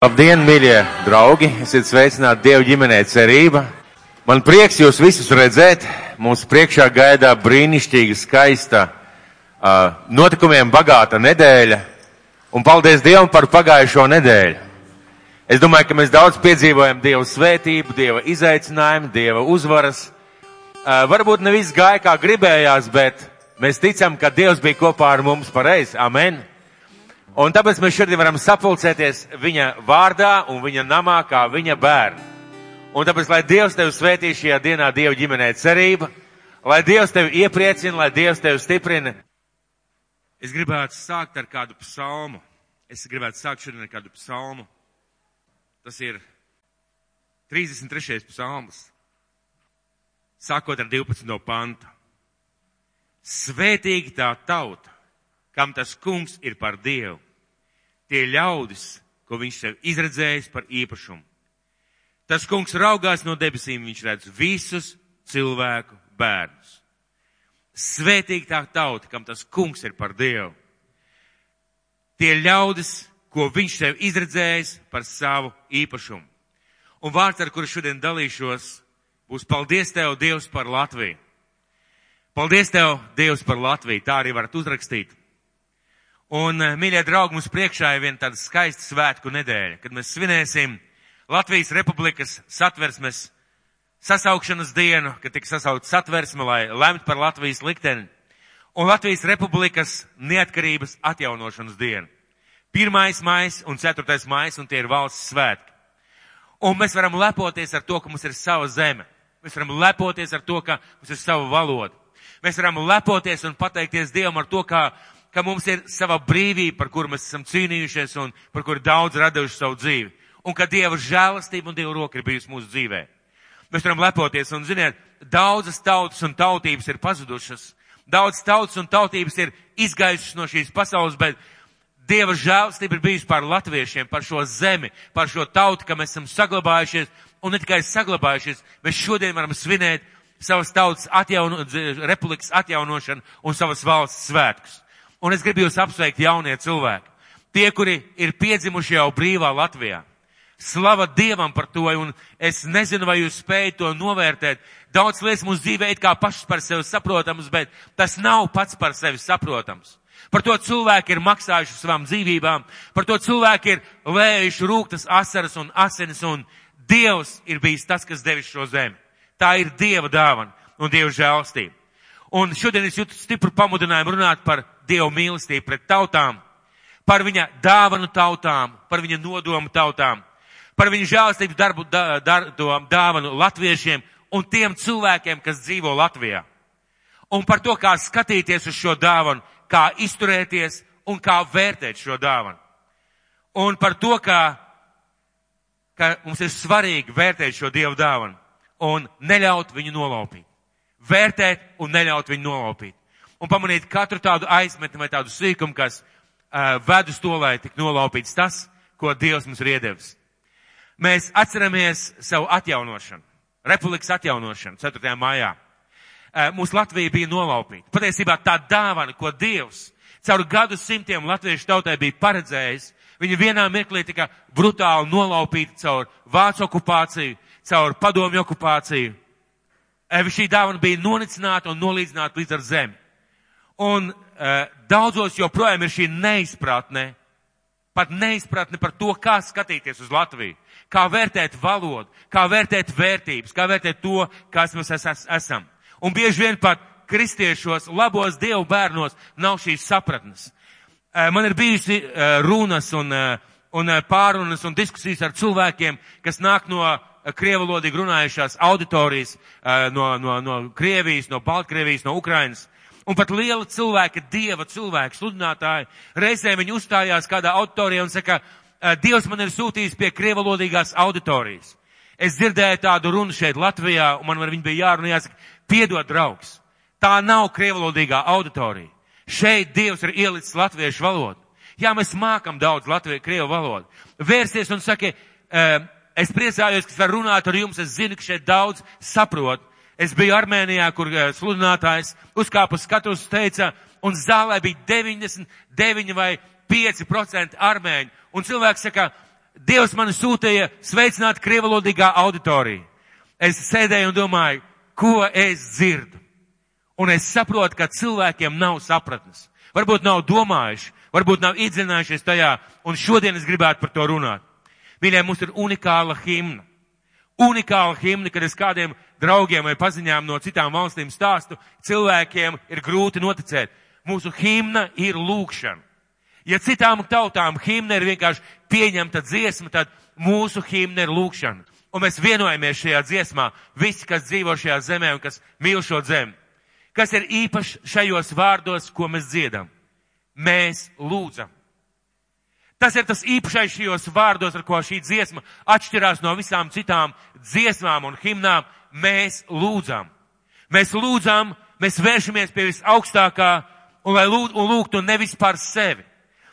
Labdien, mīļie draugi! Esiet sveicināti Dieva ģimenē cerība. Man prieks jūs visus redzēt. Mūsu priekšā gaidā brīnišķīga, skaista, uh, notikumiem bagāta nedēļa. Un paldies Dievam par pagājušo nedēļu. Es domāju, ka mēs daudz piedzīvojam Dieva svētību, Dieva izaicinājumu, Dieva uzvaras. Uh, varbūt ne viss gāja kā gribējās, bet mēs ticam, ka Dievs bija kopā ar mums pareizi. Amen! Un tāpēc mēs šodien varam sapulcēties viņa vārdā un viņa namā kā viņa bērni. Un tāpēc, lai Dievs tevi svētī šajā dienā, Dieva ģimenē cerība, lai Dievs tevi iepriecina, lai Dievs tevi stiprina. Es gribētu sākt ar kādu psalmu. Es gribētu sākt šodien ar kādu psalmu. Tas ir 33. psalms. Sākot ar 12. pantu. Svētīgi tā tauta kam tas kungs ir par Dievu. Tie ļaudis, ko viņš sev izredzējis par īpašumu. Tas kungs raugās no debesīm, viņš redz visus cilvēku bērnus. Svētīgi tā tauta, kam tas kungs ir par Dievu. Tie ļaudis, ko viņš sev izredzējis par savu īpašumu. Un vārds, ar kuru šodien dalīšos, būs paldies Tev, Dievs, par Latviju. Paldies Tev, Dievs, par Latviju. Tā arī varat uzrakstīt. Un, eh, mīļie draugi, mums priekšā ir viena tāda skaista svētku nedēļa, kad mēs svinēsim Latvijas Republikas satversmes sasaukšanas dienu, kad tiks sasaukt satversme, lai lemt par Latvijas likteni, un Latvijas Republikas neatkarības atjaunošanas dienu. Pirmais mājas un ceturtais mājas, un tie ir valsts svētki. Un mēs varam lepoties ar to, ka mums ir sava zeme. Mēs varam lepoties ar to, ka mums ir sava valoda. Mēs varam lepoties un pateikties Dievam ar to, kā ka mums ir sava brīvība, par kuru mēs esam cīnījušies un par kuru daudz raduši savu dzīvi. Un ka Dieva žēlastība un Dieva roka ir bijusi mūsu dzīvē. Mēs varam lepoties un, ziniet, daudzas tautas un tautības ir pazudušas. Daudz tautas un tautības ir izgājušas no šīs pasaules, bet Dieva žēlastība ir bijusi par latviešiem, par šo zemi, par šo tautu, ka mēs esam saglabājušies un ne tikai saglabājušies, mēs šodien varam svinēt savas tautas atjauno, republikas atjaunošanu un savas valsts svētkus. Un es gribu jūs apsveikt jaunie cilvēki. Tie, kuri ir piedzimuši jau brīvā Latvijā. Slava Dievam par to, un es nezinu, vai jūs spējat to novērtēt. Daudz lietas mūsu dzīvē ir kā pašas par sevi saprotams, bet tas nav pats par sevi saprotams. Par to cilvēki ir maksājuši savām dzīvībām, par to cilvēki ir lējuši rūktas asaras un asinis, un Dievs ir bijis tas, kas devis šo zemi. Tā ir Dieva dāvana un Dieva žēlstība. Un šodien es jūtu stipru pamudinājumu runāt par Dievu mīlestību pret tautām, par viņa dāvanu tautām, par viņa nodomu tautām, par viņa žēlastības darbu da, dar, dāvanu latviešiem un tiem cilvēkiem, kas dzīvo Latvijā. Un par to, kā skatīties uz šo dāvanu, kā izturēties un kā vērtēt šo dāvanu. Un par to, kā, ka mums ir svarīgi vērtēt šo Dievu dāvanu un neļaut viņu nolaupīt vērtēt un neļaut viņu nolaupīt. Un pamanīt katru tādu aizmetni vai tādu sīkumu, kas uh, ved uz to, lai tik nolaupīts tas, ko Dievs mums ir iedevis. Mēs atceramies savu atjaunošanu, republikas atjaunošanu 4. mājā. Uh, mūsu Latvija bija nolaupīta. Patiesībā tā dāvana, ko Dievs caur gadu simtiem latviešu tautai bija paredzējis, viņa vienā mirklī tika brutāli nolaupīta caur vācu okupāciju, caur padomju okupāciju šī dāvana bija nonicināta un nolīdzināta līdz ar zemi. Un uh, daudzos joprojām ir šī neizpratne, pat neizpratne par to, kā skatīties uz Latviju, kā vērtēt valodu, kā vērtēt vērtības, kā vērtēt to, kas mēs es, es, esam. Un bieži vien pat kristiešos, labos dievu bērnos nav šīs sapratnes. Uh, man ir bijusi uh, runas un, un pārunas un diskusijas ar cilvēkiem, kas nāk no krievalodīgi runājušās auditorijas no, no, no Krievijas, no Baltkrievijas, no Ukrainas. Un pat liela cilvēka, dieva cilvēka, sludinātāji, reizē viņi uzstājās kādā auditorijā un saka, Dievs man ir sūtījis pie krievalodīgās auditorijas. Es dzirdēju tādu runu šeit Latvijā, un man ar viņu bija jārunā jāsaka, piedod draugs. Tā nav krievalodīgā auditorija. Šeit Dievs ir ielicis latviešu valodu. Jā, mēs mākam daudz latviešu krievu valodu. Vērsties un saka, Es priecājos, ka var runāt ar jums. Es zinu, ka šeit daudz saprot. Es biju Armēnijā, kur eh, sludinātājs uzkāpa skatus teica, un zālē bija 99 vai 5% armēņu. Un cilvēks saka, Dievs mani sūtīja sveicināt krievalodīgā auditoriju. Es sēdēju un domāju, ko es dzirdu. Un es saprotu, ka cilvēkiem nav sapratnes. Varbūt nav domājuši, varbūt nav iedzinājušies tajā, un šodien es gribētu par to runāt. Mīļie, mums ir unikāla himna. Unikāla himna, kad es kādiem draugiem vai paziņām no citām valstīm stāstu, cilvēkiem ir grūti noticēt. Mūsu himna ir lūkšana. Ja citām tautām himna ir vienkārši pieņemta dziesma, tad mūsu himna ir lūkšana. Un mēs vienojamies šajā dziesmā, visi, kas dzīvo šajā zemē un kas mīl šo zemi. Kas ir īpaši šajos vārdos, ko mēs dziedam? Mēs lūdzam. Tas ir tas īpašais šajos vārdos, ar ko šī dziesma atšķirās no visām citām dziesmām un himnām. Mēs lūdzam. Mēs lūdzam, mēs vēršamies pie visaugstākā un lai lūd, un lūgtu nevis par sevi.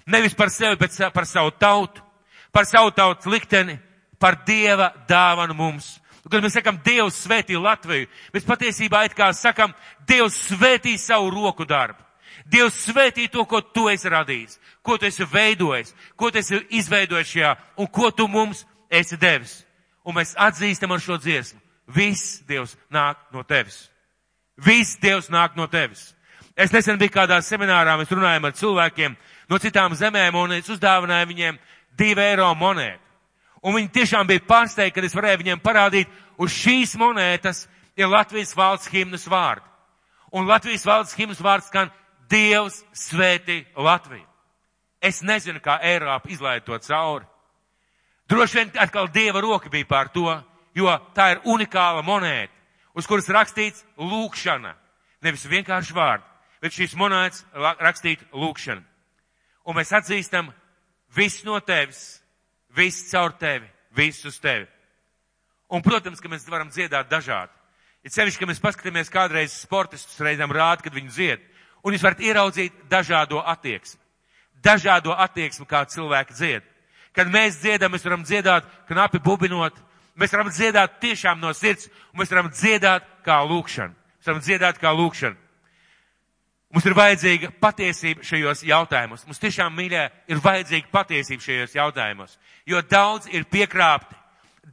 Nevis par sevi, bet par savu tautu, par savu tautas likteni, par Dieva dāvanu mums. Un, kad mēs sakam, Dievs svētī Latviju, mēs patiesībā it kā sakam, Dievs svētī savu roku darbu. Dievs svētī to, ko tu esi radījis, ko tu esi veidojis, ko tu esi izveidojis šajā un ko tu mums esi devis. Un mēs atzīstam ar šo dziesmu. Viss Dievs nāk no tevis. Viss Dievs nāk no tevis. Es nesen biju kādā seminārā, mēs runājam ar cilvēkiem no citām zemēm un es uzdāvināju viņiem divu eiro monētu. Un viņi tiešām bija pārsteigti, kad es varēju viņiem parādīt, uz šīs monētas ir Latvijas valsts himnas vārdi. Un Latvijas valsts himnas vārds skan Dievs svētī Latviju. Es nezinu, kā Eiropa izlaida to cauri. Droši vien atkal Dieva roka bija pār to, jo tā ir unikāla monēta, uz kuras rakstīts lūkšana. Nevis vienkārši vārdi, bet šīs monētas rakstīt lūkšana. Un mēs atzīstam, viss no tevis, viss caur tevi, viss uz tevi. Un, protams, ka mēs varam dziedāt dažādi. Ir sevišķi, ka mēs paskatāmies kādreiz sportistus reizēm rādi, kad viņi dzied. Un jūs varat ieraudzīt dažādo attieksmi. Dažādo attieksmi, kā cilvēki dzied. Kad mēs dziedam, mēs varam dziedāt knapi bubinot, mēs varam dziedāt tiešām no sirds, un mēs varam dziedāt kā lūkšana. Mēs varam dziedāt kā lūkšana. Mums ir vajadzīga patiesība šajos jautājumos. Mums tiešām, mīļā, ir vajadzīga patiesība šajos jautājumos. Jo daudz ir piekrāpti,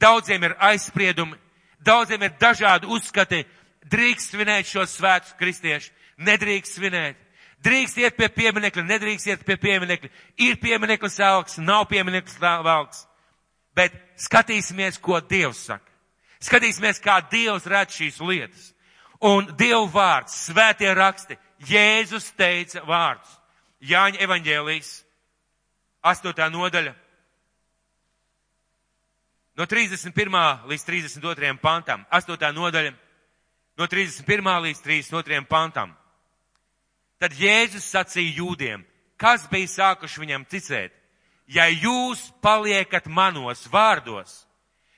daudziem ir aizspriedumi, daudziem ir dažādi uzskati. Drīkst svinēt šos svētus kristieši, nedrīkst svinēt. Drīkst iet pie pieminekļa, nedrīkst iet pie pieminekļa. Ir piemineklis augs, nav piemineklis augs. Bet skatīsimies, ko Dievs saka. Skatīsimies, kā Dievs redz šīs lietas. Un Dieva vārds, svētie raksti, Jēzus teica vārdus. Jāņa evaņģēlijas, 8. nodaļa. No 31. līdz 32. pantam, 8. nodaļa, no 31. līdz 32. pantam. Tad Jēzus sacīja jūdiem, kas bija sākuši viņam ticēt. Ja jūs paliekat manos vārdos,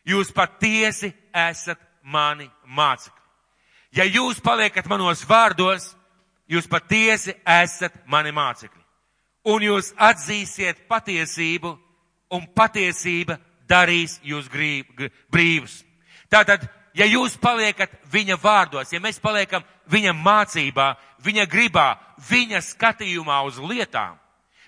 jūs patiesi esat mani mācekļi. Ja jūs paliekat manos vārdos, jūs patiesi esat mani mācekļi. Un jūs atzīsiet patiesību, un patiesība darīs jūs brīvus. Tātad ja jūs paliekat viņa vārdos, ja mēs paliekam viņa mācībā, viņa gribā, viņa skatījumā uz lietām,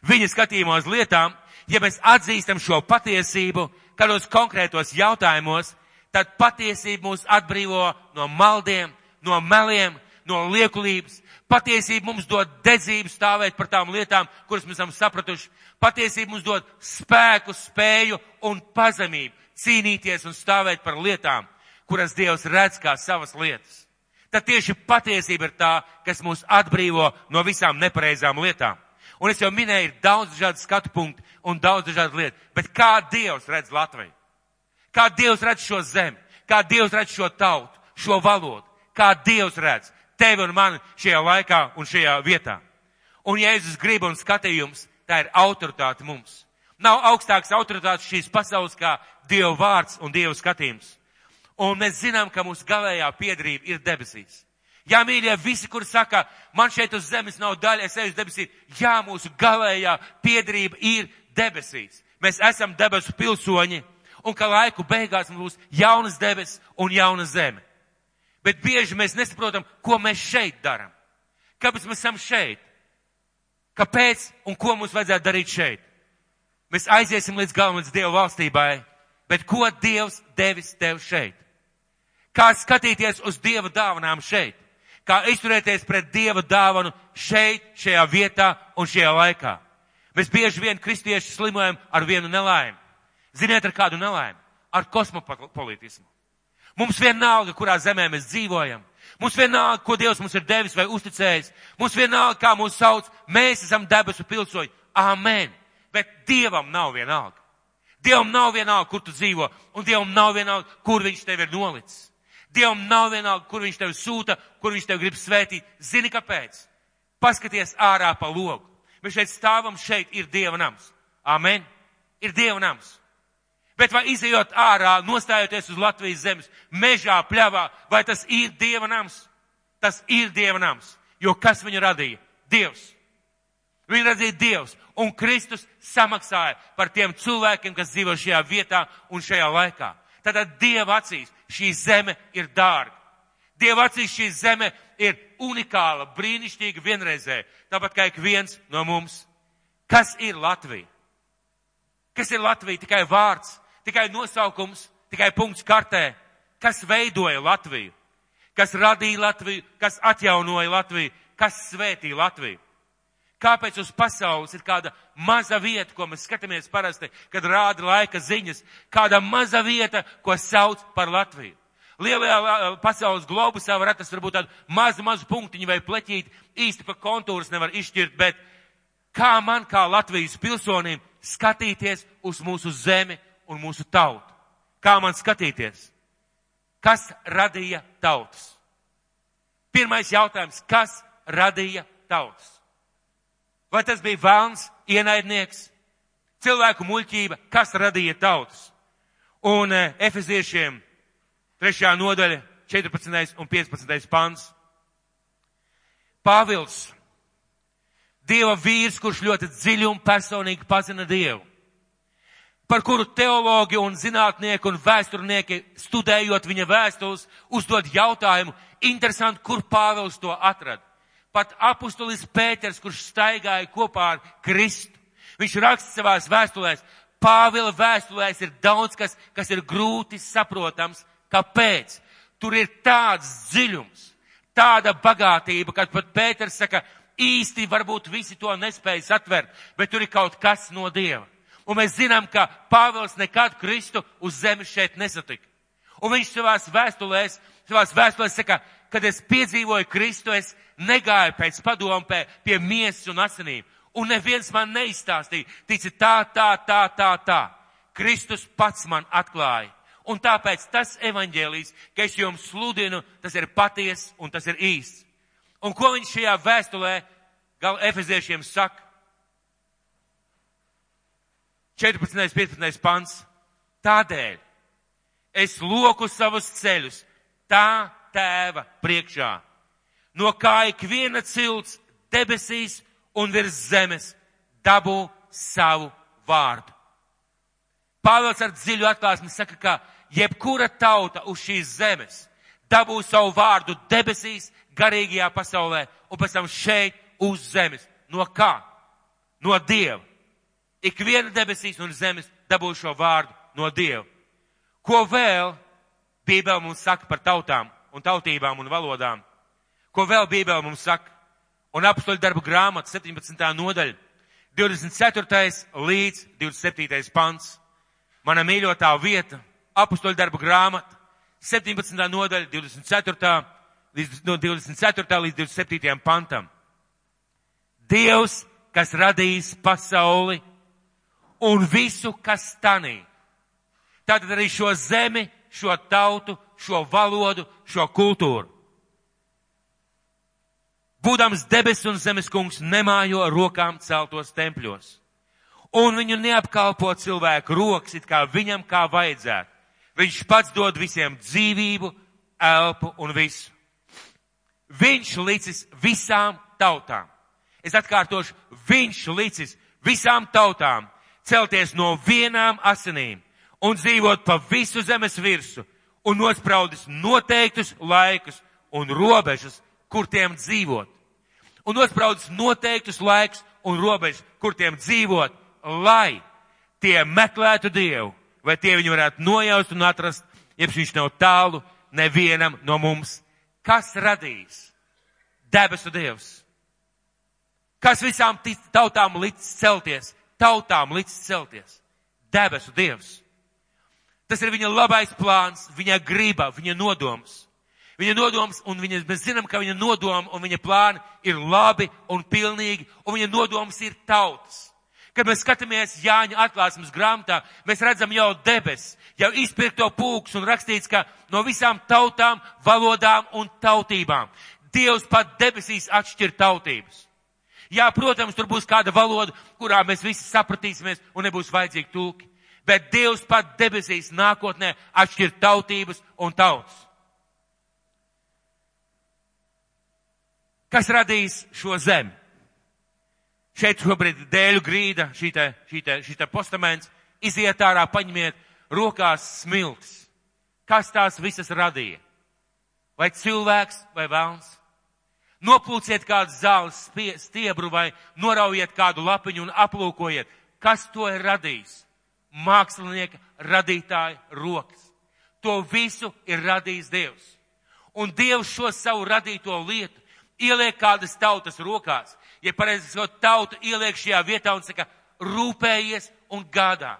viņa skatījumā uz lietām, ja mēs atzīstam šo patiesību kādos konkrētos jautājumos, tad patiesība mūs atbrīvo no maldiem, no meliem, no liekulības. Patiesība mums dod dedzību stāvēt par tām lietām, kuras mēs esam sapratuši. Patiesība mums dod spēku, spēju un pazemību cīnīties un stāvēt par lietām, kuras Dievs redz kā savas lietas. Tad tieši patiesība ir tā, kas mūs atbrīvo no visām nepareizām lietām. Un es jau minēju, ir daudz dažādu skatu punktu un daudz dažādu lietu. Bet kā Dievs redz Latviju? Kā Dievs redz šo zemi? Kā Dievs redz šo tautu, šo valodu? Kā Dievs redz tevi un mani šajā laikā un šajā vietā? Un Jēzus grib un skatījums, tā ir autoritāte mums. Nav augstāks autoritātes šīs pasaules kā Dieva vārds un Dieva skatījums. Un mēs zinām, ka mūsu galējā piedrība ir debesīs. Jā, mīļie, visi, kur saka, man šeit uz zemes nav daļa, es eju uz debesīm. Jā, mūsu galējā piedrība ir debesīs. Mēs esam debesu pilsoņi, un ka laiku beigās mums būs jaunas debesis un jauna zeme. Bet bieži mēs nesaprotam, ko mēs šeit darām. Kāpēc mēs esam šeit? Kāpēc un ko mums vajadzētu darīt šeit? Mēs aiziesim līdz galam, līdz Dieva valstībai, bet ko Dievs devis tev šeit? Kā skatīties uz Dieva dāvanām šeit? Kā izturēties pret Dieva dāvanu šeit, šajā vietā un šajā laikā? Mēs bieži vien kristieši slimojam ar vienu nelaimi. Ziniet, ar kādu nelaimi? Ar kosmopolitismu. Mums vienalga, kurā zemē mēs dzīvojam. Mums vienalga, ko Dievs mums ir devis vai uzticējis. Mums vienalga, kā mūs sauc. Mēs esam debesu pilsoņi. Amen. Bet Dievam nav vienalga. Dievam nav vienalga, kur tu dzīvo, un Dievam nav vienalga, kur viņš tevi ir nolicis. Dievam nav vienalga, kur viņš tevi sūta, kur viņš tevi grib svētīt. Zini, kāpēc? Paskaties ārā pa logu. Mēs šeit stāvam, šeit ir Dieva nams. Amen. Ir Dieva nams. Bet vai izējot ārā, nostājoties uz Latvijas zemes, mežā, pļavā, vai tas ir Dieva nams? Tas ir Dieva nams. Jo kas viņu radīja? Dievs. Viņu radīja Dievs. Un Kristus samaksāja par tiem cilvēkiem, kas dzīvo šajā vietā un šajā laikā. Tātad Dieva acīs šī zeme ir dārga. Dieva acīs šī zeme ir unikāla, brīnišķīga, vienreizē, tāpat kā ik viens no mums. Kas ir Latvija? Kas ir Latvija? Tikai vārds, tikai nosaukums, tikai punkts kartē. Kas veidoja Latviju? Kas radīja Latviju? Kas atjaunoja Latviju? Kas svētīja Latviju? Kāpēc uz pasaules ir kāda maza vieta, ko mēs skatāmies parasti, kad rāda laika ziņas, kāda maza vieta, ko sauc par Latviju? Lielajā pasaules globusā var atrast varbūt tādu mazu, mazu punktiņu vai pleķīti, īsti pa kontūrus nevar izšķirt, bet kā man, kā Latvijas pilsonim, skatīties uz mūsu zemi un mūsu tautu? Kā man skatīties? Kas radīja tautas? Pirmais jautājums, kas radīja tautas? Vai tas bija vēlns, ienaidnieks, cilvēku muļķība, kas radīja tautas? Un e, efeziešiem 3. nodaļa, 14. un 15. pants. Pāvils, Dieva vīrs, kurš ļoti dziļi un personīgi pazina Dievu, par kuru teologi un zinātnieki un vēsturnieki, studējot viņa vēstules, uzdod jautājumu, interesanti, kur Pāvils to atrada pat apustulis Pēters, kurš staigāja kopā ar Kristu. Viņš raksta savās vēstulēs, Pāvila vēstulēs ir daudz kas, kas ir grūti saprotams. Kāpēc? Tur ir tāds dziļums, tāda bagātība, kad pat Pēters saka, īsti varbūt visi to nespējas atvert, bet tur ir kaut kas no Dieva. Un mēs zinām, ka Pāvils nekad Kristu uz zemes šeit nesatika. Un viņš savās vēstulēs, savās vēstulēs saka, kad es piedzīvoju Kristu, es negāju pēc padomu pie, pie miesas un asinīm. Un neviens man neizstāstīja, tici tā, tā, tā, tā, tā. Kristus pats man atklāja. Un tāpēc tas evaņģēlijs, ka es jums sludinu, tas ir paties un tas ir īsts. Un ko viņš šajā vēstulē gal efeziešiem saka? 14. 15. pants. Tādēļ es loku savus ceļus tā tēva priekšā no kā ikviena cilts debesīs un virs zemes dabū savu vārdu. Pāvils ar dziļu atklāsmi saka, ka jebkura tauta uz šīs zemes dabū savu vārdu debesīs, garīgajā pasaulē un pēc tam šeit uz zemes. No kā? No Dieva. Ik viena debesīs un zemes dabū šo vārdu no Dieva. Ko vēl Bībele mums saka par tautām un tautībām un valodām? Ko vēl Bībele mums saka? Un apstoļu darbu grāmata 17. nodaļa, 24. līdz 27. pants. Mana mīļotā vieta, apstoļu darbu grāmata, 17. nodaļa, 24. līdz, no 24. līdz 27. pantam. Dievs, kas radījis pasauli un visu, kas tanī. Tātad arī šo zemi, šo tautu, šo valodu, šo kultūru. Būdams debes un zemes kungs nemājo rokām celtos tempļos. Un viņu neapkalpo cilvēku rokas, it kā viņam kā vajadzētu. Viņš pats dod visiem dzīvību, elpu un visu. Viņš licis visām tautām. Es atkārtošu, viņš licis visām tautām celties no vienām asinīm un dzīvot pa visu zemes virsu un nospraudis noteiktus laikus un robežas kur tiem dzīvot. Un nospraudis noteiktus laikus un robežas, kur tiem dzīvot, lai tie meklētu Dievu, vai tie viņu varētu nojaust un atrast, jeb viņš nav tālu nevienam no mums. Kas radīs? Debesu Dievs. Kas visām tautām līdz celties? Tautām līdz celties. Debesu Dievs. Tas ir viņa labais plāns, viņa griba, viņa nodoms. Viņa nodoms, un viņa, mēs zinām, ka viņa nodoma un viņa plāni ir labi un pilnīgi, un viņa nodoms ir tautas. Kad mēs skatāmies Jāņa atklāsmes grāmatā, mēs redzam jau debesis, jau izpirkto pūks un rakstīts, ka no visām tautām, valodām un tautībām. Dievs pat debesīs atšķir tautības. Jā, protams, tur būs kāda valoda, kurā mēs visi sapratīsimies un nebūs vajadzīgi tūki. Bet Dievs pat debesīs nākotnē atšķir tautības un tautas. Kas radīs šo zemi? Šeit šobrīd dēļu grīda, šī te, šī te, šī te postaments, iziet ārā, paņemiet rokās smilts. Kas tās visas radīja? Vai cilvēks vai vēlns? Nopulciet kādu zāles stiebru vai noraujiet kādu lapiņu un aplūkojiet, kas to ir radījis. Mākslinieka radītāja rokas. To visu ir radījis Dievs. Un Dievs šo savu radīto lietu ieliek kādas tautas rokās ja pareizi sakot, tautu ieliek šajā vietā un saka, rūpējies un gādā.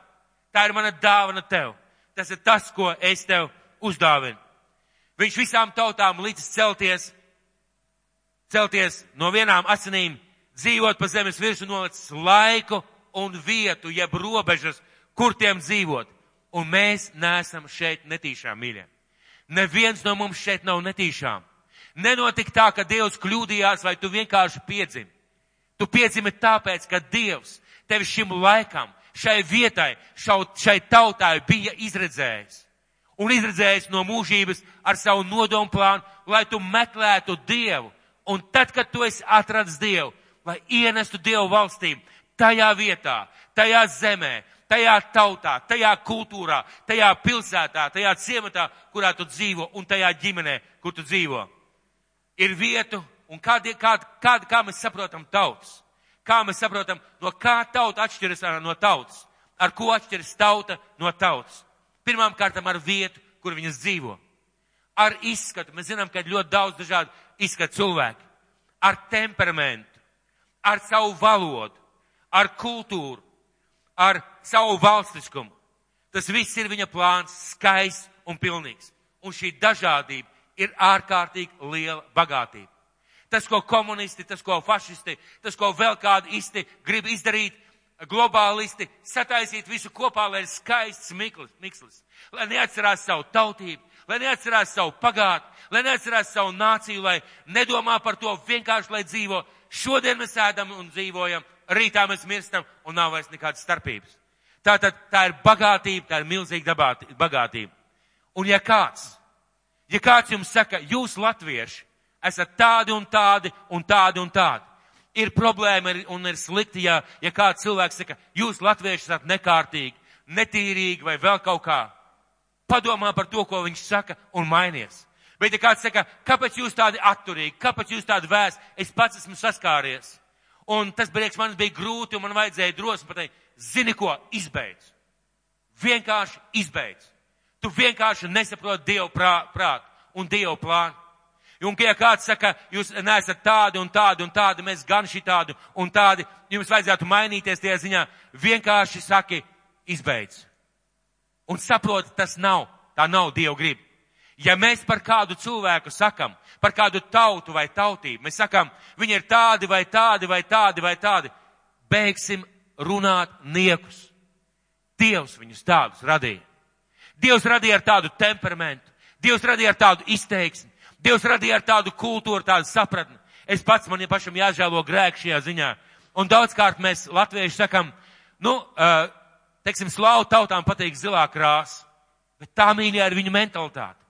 Tā ir mana dāvana tev. Tas ir tas, ko es tev uzdāvinu. Viņš visām tautām līdz celties, celties no vienām asinīm, dzīvot pa zemes virsmu, nolicis laiku un vietu, jeb robežas, kur tiem dzīvot. Un mēs neesam šeit netīšām, mīļie. Neviens no mums šeit nav netīšām. Nenotika tā, ka Dievs kļūdījās, vai tu vienkārši piedzimi. Tu piedzimi tāpēc, ka Dievs tevi šim laikam, šai vietai, šai tautai bija izredzējis. Un izredzējis no mūžības ar savu nodomu plānu, lai tu meklētu Dievu. Un tad, kad tu esi atradis Dievu, lai ienestu Dievu valstīm, tajā vietā, tajā zemē, tajā tautā, tajā kultūrā, tajā pilsētā, tajā ciematā, kurā tu dzīvo un tajā ģimenē, kur tu dzīvo. Ir vietu, un kā, kā, kā, kā mēs saprotam tautas? Kā mēs saprotam, no kā tauta atšķiras no tautas? Ar ko atšķiras tauta no tautas? Pirmām kārtām ar vietu, kur viņas dzīvo. Ar izskatu. Mēs zinām, ka ir ļoti daudz dažādu izskatu cilvēku. Ar temperamentu, ar savu valodu, ar kultūru, ar savu valstiskumu. Tas viss ir viņa plāns, skaists un pilnīgs. Un šī dažādība ir ārkārtīgi liela bagātība. Tas, ko komunisti, tas, ko fašisti, tas, ko vēl kādi isti grib izdarīt, globālisti, sataisīt visu kopā, lai ir skaists mikslis, lai neatcerās savu tautību, lai neatcerās savu pagātni, lai neatcerās savu nāciju, lai nedomā par to vienkārši, lai dzīvo. Šodien mēs ēdam un dzīvojam, rītā mēs mirstam un nav vairs nekādas starpības. Tātad tā ir bagātība, tā ir milzīga bagātība. Un ja kāds, ja kāds jums saka, jūs latvieši, esat tādi un tādi un tādi un tādi. Ir problēma un ir slikti, ja, ja kāds cilvēks saka, jūs latvieši esat nekārtīgi, netīrīgi vai vēl kaut kā. Padomā par to, ko viņš saka un mainies. Bet ja kāds saka, kāpēc jūs tādi atturīgi, kāpēc jūs tādi vēs, es pats esmu saskāries. Un tas priekš manis bija grūti un man vajadzēja drosmi pateikt, zini ko, izbeidz. Vienkārši izbeidz. Tu vienkārši nesaproti Dievu prātu prāt un Dievu plānu. Un, ja kāds saka, jūs neesat tādi un tādi un tādi, mēs gan šitādi un tādi, jums vajadzētu mainīties tie ziņā, vienkārši saki, izbeidz. Un saprot, tas nav, tā nav Dieva grib. Ja mēs par kādu cilvēku sakam, par kādu tautu vai tautību, mēs sakam, viņi ir tādi vai tādi vai tādi vai tādi, beigsim runāt niekus. Dievs viņus tādus radīja. Dievs radīja ar tādu temperamentu. Dievs radīja ar tādu izteiksmi. Dievs radīja ar tādu kultūru, tādu sapratni. Es pats man ja pašam jāžēlo grēku šajā ziņā. Un daudzkārt mēs latvieši sakam, nu, uh, teiksim, slāvu tautām patīk zilā krāsa, bet tā mīļā ir viņu mentalitāte.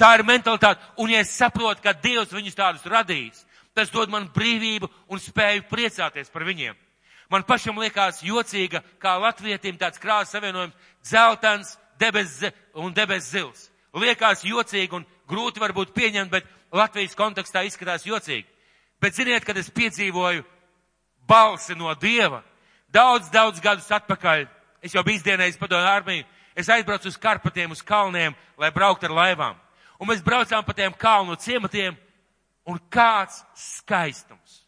Tā ir mentalitāte, un ja es saprotu, ka Dievs viņus tādus radījis, tas dod man brīvību un spēju priecāties par viņiem. Man pašam liekas jocīga, kā latvietim tāds krāsas savienojums - dzeltens, debes un debes zils. Liekas jocīgi un grūti varbūt pieņemt, bet Latvijas kontekstā izskatās jocīgi. Bet ziniet, kad es piedzīvoju balsi no Dieva daudz, daudz gadus atpakaļ Es jau biju izdienējis padomu armiju. Es aizbraucu uz Karpatiem, uz kalniem, lai brauktu ar laivām. Un mēs braucām pa tiem kalnu ciematiem, un kāds skaistums.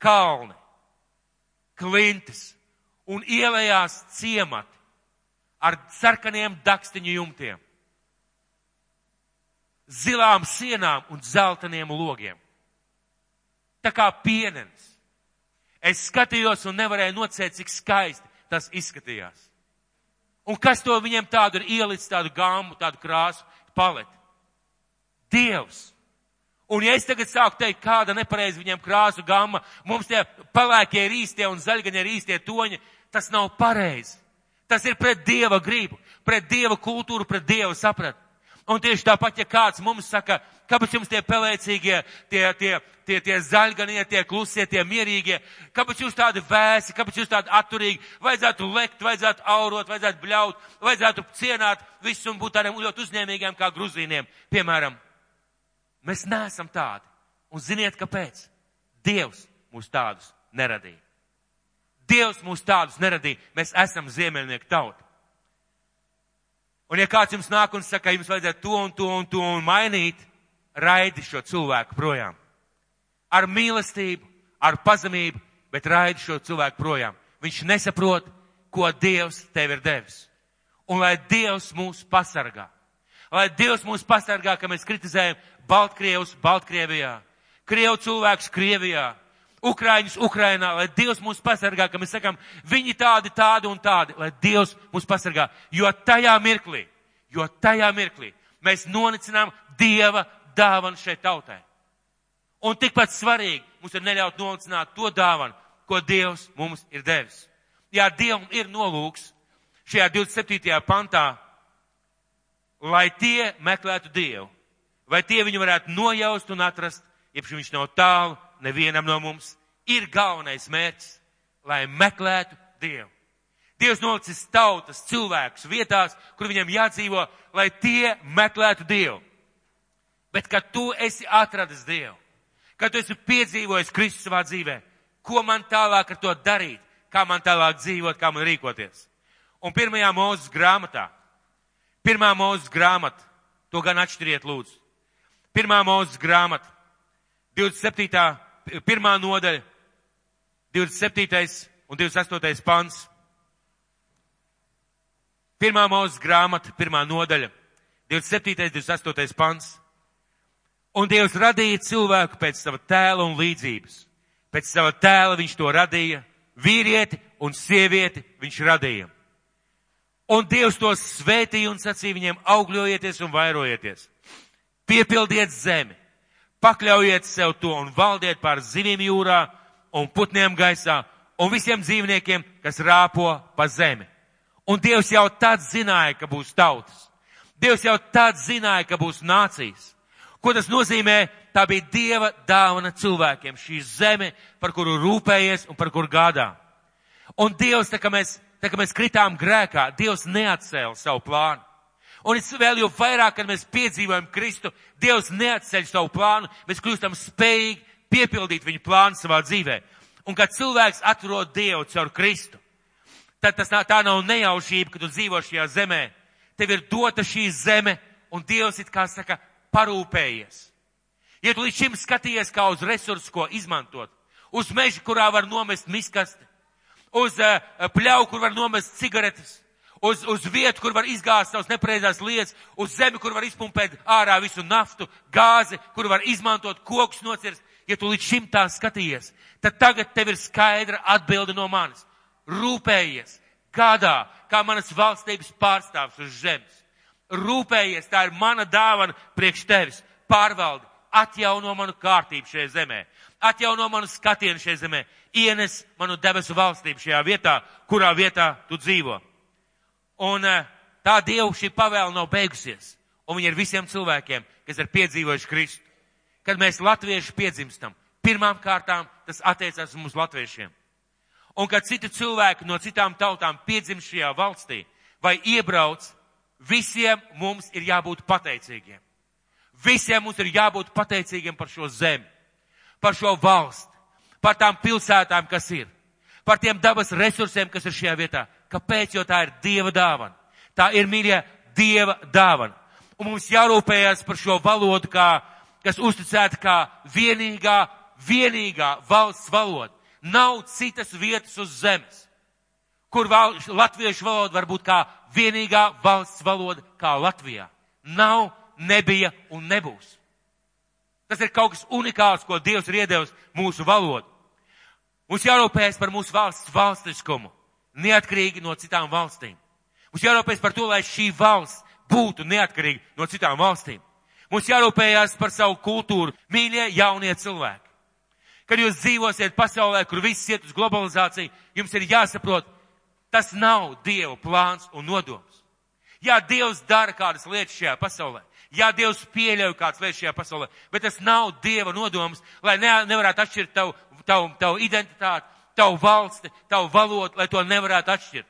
Kalni, klintis un ielējās ciemati ar sarkaniem dakstiņu jumtiem, zilām sienām un zeltainiem logiem. Tā kā pienenis. Es skatījos un nevarēju nocēt, cik skaisti tas izskatījās. Un kas to viņiem tādu ir ielicis, tādu gāmu, tādu krāsu paleti? Dievs. Un ja es tagad sāku teikt, kāda nepareizi viņiem krāsu gama, mums tie pelēkie ir īstie un zaļgaņi ir īstie toņi, tas nav pareizi. Tas ir pret Dieva gribu, pret Dieva kultūru, pret Dieva sapratni. Un tieši tāpat, ja kāds mums saka, kāpēc jums tie pelēcīgie, tie, tie, tie, tie zaļganie, tie klusie, tie mierīgie, kāpēc jūs tādi vēsi, kāpēc jūs tādi atturīgi, vajadzētu lekt, vajadzētu aurot, vajadzētu bļaut, vajadzētu cienāt visu un būt tādiem ļoti uzņēmīgiem kā gruzīniem. Piemēram, mēs neesam tādi. Un ziniet, kāpēc? Dievs mūs tādus neradīja. Dievs mūs tādus neradīja. Mēs esam ziemeļnieku tauta. Un ja kāds jums nāk un saka, jums vajadzētu to un to un to un mainīt, raidi šo cilvēku projām. Ar mīlestību, ar pazemību, bet raidi šo cilvēku projām. Viņš nesaprot, ko Dievs tev ir devis. Un lai Dievs mūs pasargā. Lai Dievs mūs pasargā, ka mēs kritizējam Baltkrievus Baltkrievijā, Krievu cilvēkus Krievijā, Ukraiņus Ukrainā, lai Dievs mūs pasargā, ka mēs sakam, viņi tādi, tādi un tādi, lai Dievs mūs pasargā. Jo tajā mirklī, jo tajā mirklī mēs nonicinām Dieva dāvanu šeit tautai. Un tikpat svarīgi mums ir neļaut nolicināt to dāvanu, ko Dievs mums ir devis. Jā, Dievam ir nolūks šajā 27. pantā, lai tie meklētu Dievu, vai tie viņu varētu nojaust un atrast, ja viņš nav tālu nevienam no mums ir galvenais mērķis, lai meklētu Dievu. Dievs nolicis tautas, cilvēkus vietās, kur viņam jādzīvo, lai tie meklētu Dievu. Bet, kad tu esi atradis Dievu, kad tu esi piedzīvojis Kristus savā dzīvē, ko man tālāk ar to darīt, kā man tālāk dzīvot, kā man rīkoties. Un pirmajā mūzes grāmatā, pirmā mūzes grāmata, to gan atšķiriet lūdzu. Pirmā mūzes grāmata, 27 pirmā nodaļa, 27. un 28. pants. Pirmā mūzes grāmata, pirmā nodaļa, 27. 28. pants. Un Dievs radīja cilvēku pēc sava tēla un līdzības. Pēc sava tēla viņš to radīja, vīrieti un sievieti viņš radīja. Un Dievs to svētīja un sacīja viņiem augļojieties un vairojieties. Piepildiet zemi, pakļaujiet sev to un valdiet pār zivīm jūrā un putniem gaisā un visiem dzīvniekiem, kas rāpo pa zemi. Un Dievs jau tad zināja, ka būs tautas. Dievs jau tad zināja, ka būs nācijas. Ko tas nozīmē? Tā bija Dieva dāvana cilvēkiem, šī zeme, par kuru rūpējies un par kuru gādā. Un Dievs, tā kā mēs, tā kā mēs kritām grēkā, Dievs neatcēla savu plānu. Un es vēl jau vairāk, kad mēs piedzīvojam Kristu, Dievs neatceļ savu plānu, mēs kļūstam spējīgi piepildīt viņu plānu savā dzīvē. Un kad cilvēks atrod Dievu caur Kristu, tad tas tā, tā nav nejaušība, ka tu dzīvo šajā zemē. Tev ir dota šī zeme, un Dievs it kā saka, parūpējies. Ja tu līdz šim skatījies kā uz resursu, ko izmantot, uz mežu, kurā var nomest miskasti, uz uh, pļauju, kur var nomest cigaretes, uz, uz vietu, kur var izgāzt savas nepareizās lietas, uz zemi, kur var izpumpēt ārā visu naftu, gāzi, kur var izmantot kokus nocirst. Ja tu līdz šim tā skatījies, tad tagad tev ir skaidra atbilde no manis. Rūpējies, kādā, kā manas valstības pārstāvs uz zemes. Rūpējies, tā ir mana dāvana priekš tevis. Pārvaldi, atjauno manu kārtību šajā zemē, atjauno manu skatienu šajā zemē, ienes manu debesu valstību šajā vietā, kurā vietā tu dzīvo. Un eh, tā Dievu šī pavēle nav beigusies. Un viņa ir visiem cilvēkiem, kas ir piedzīvojuši Kristu. Kad mēs latvieši piedzimstam, pirmām kārtām tas attiecās uz mums latviešiem. Un kad citi cilvēki no citām tautām piedzimst šajā valstī vai iebrauc, visiem mums ir jābūt pateicīgiem. Visiem mums ir jābūt pateicīgiem par šo zemi, par šo valsti, par tām pilsētām, kas ir, par tiem dabas resursiem, kas ir šajā vietā. Kāpēc? Jo tā ir Dieva dāvana. Tā ir mīļa Dieva dāvana. Un mums jārūpējas par šo valodu, kā, kas uzticēta kā vienīgā, vienīgā valsts valoda. Nav citas vietas uz zemes, kur val, latviešu valoda var būt kā vienīgā valsts valoda, kā Latvijā. Nav, nebija un nebūs. Tas ir kaut kas unikāls, ko Dievs ir iedevis mūsu valodu. Mums jārūpējas par mūsu valsts valstiskumu, neatkarīgi no citām valstīm. Mums jārūpējas par to, lai šī valsts būtu neatkarīga no citām valstīm. Mums jārūpējās par savu kultūru, mīļie jaunie cilvēki. Kad jūs dzīvosiet pasaulē, kur viss iet uz globalizāciju, jums ir jāsaprot, tas nav Dieva plāns un nodoms. Jā, Dievs dara kādas lietas šajā pasaulē. Jā, Dievs pieļauj kādas lietas šajā pasaulē, bet tas nav Dieva nodoms, lai ne, nevarētu atšķirt tavu, tavu, tavu identitāti, tavu valsti, tavu valodu, lai to nevarētu atšķirt.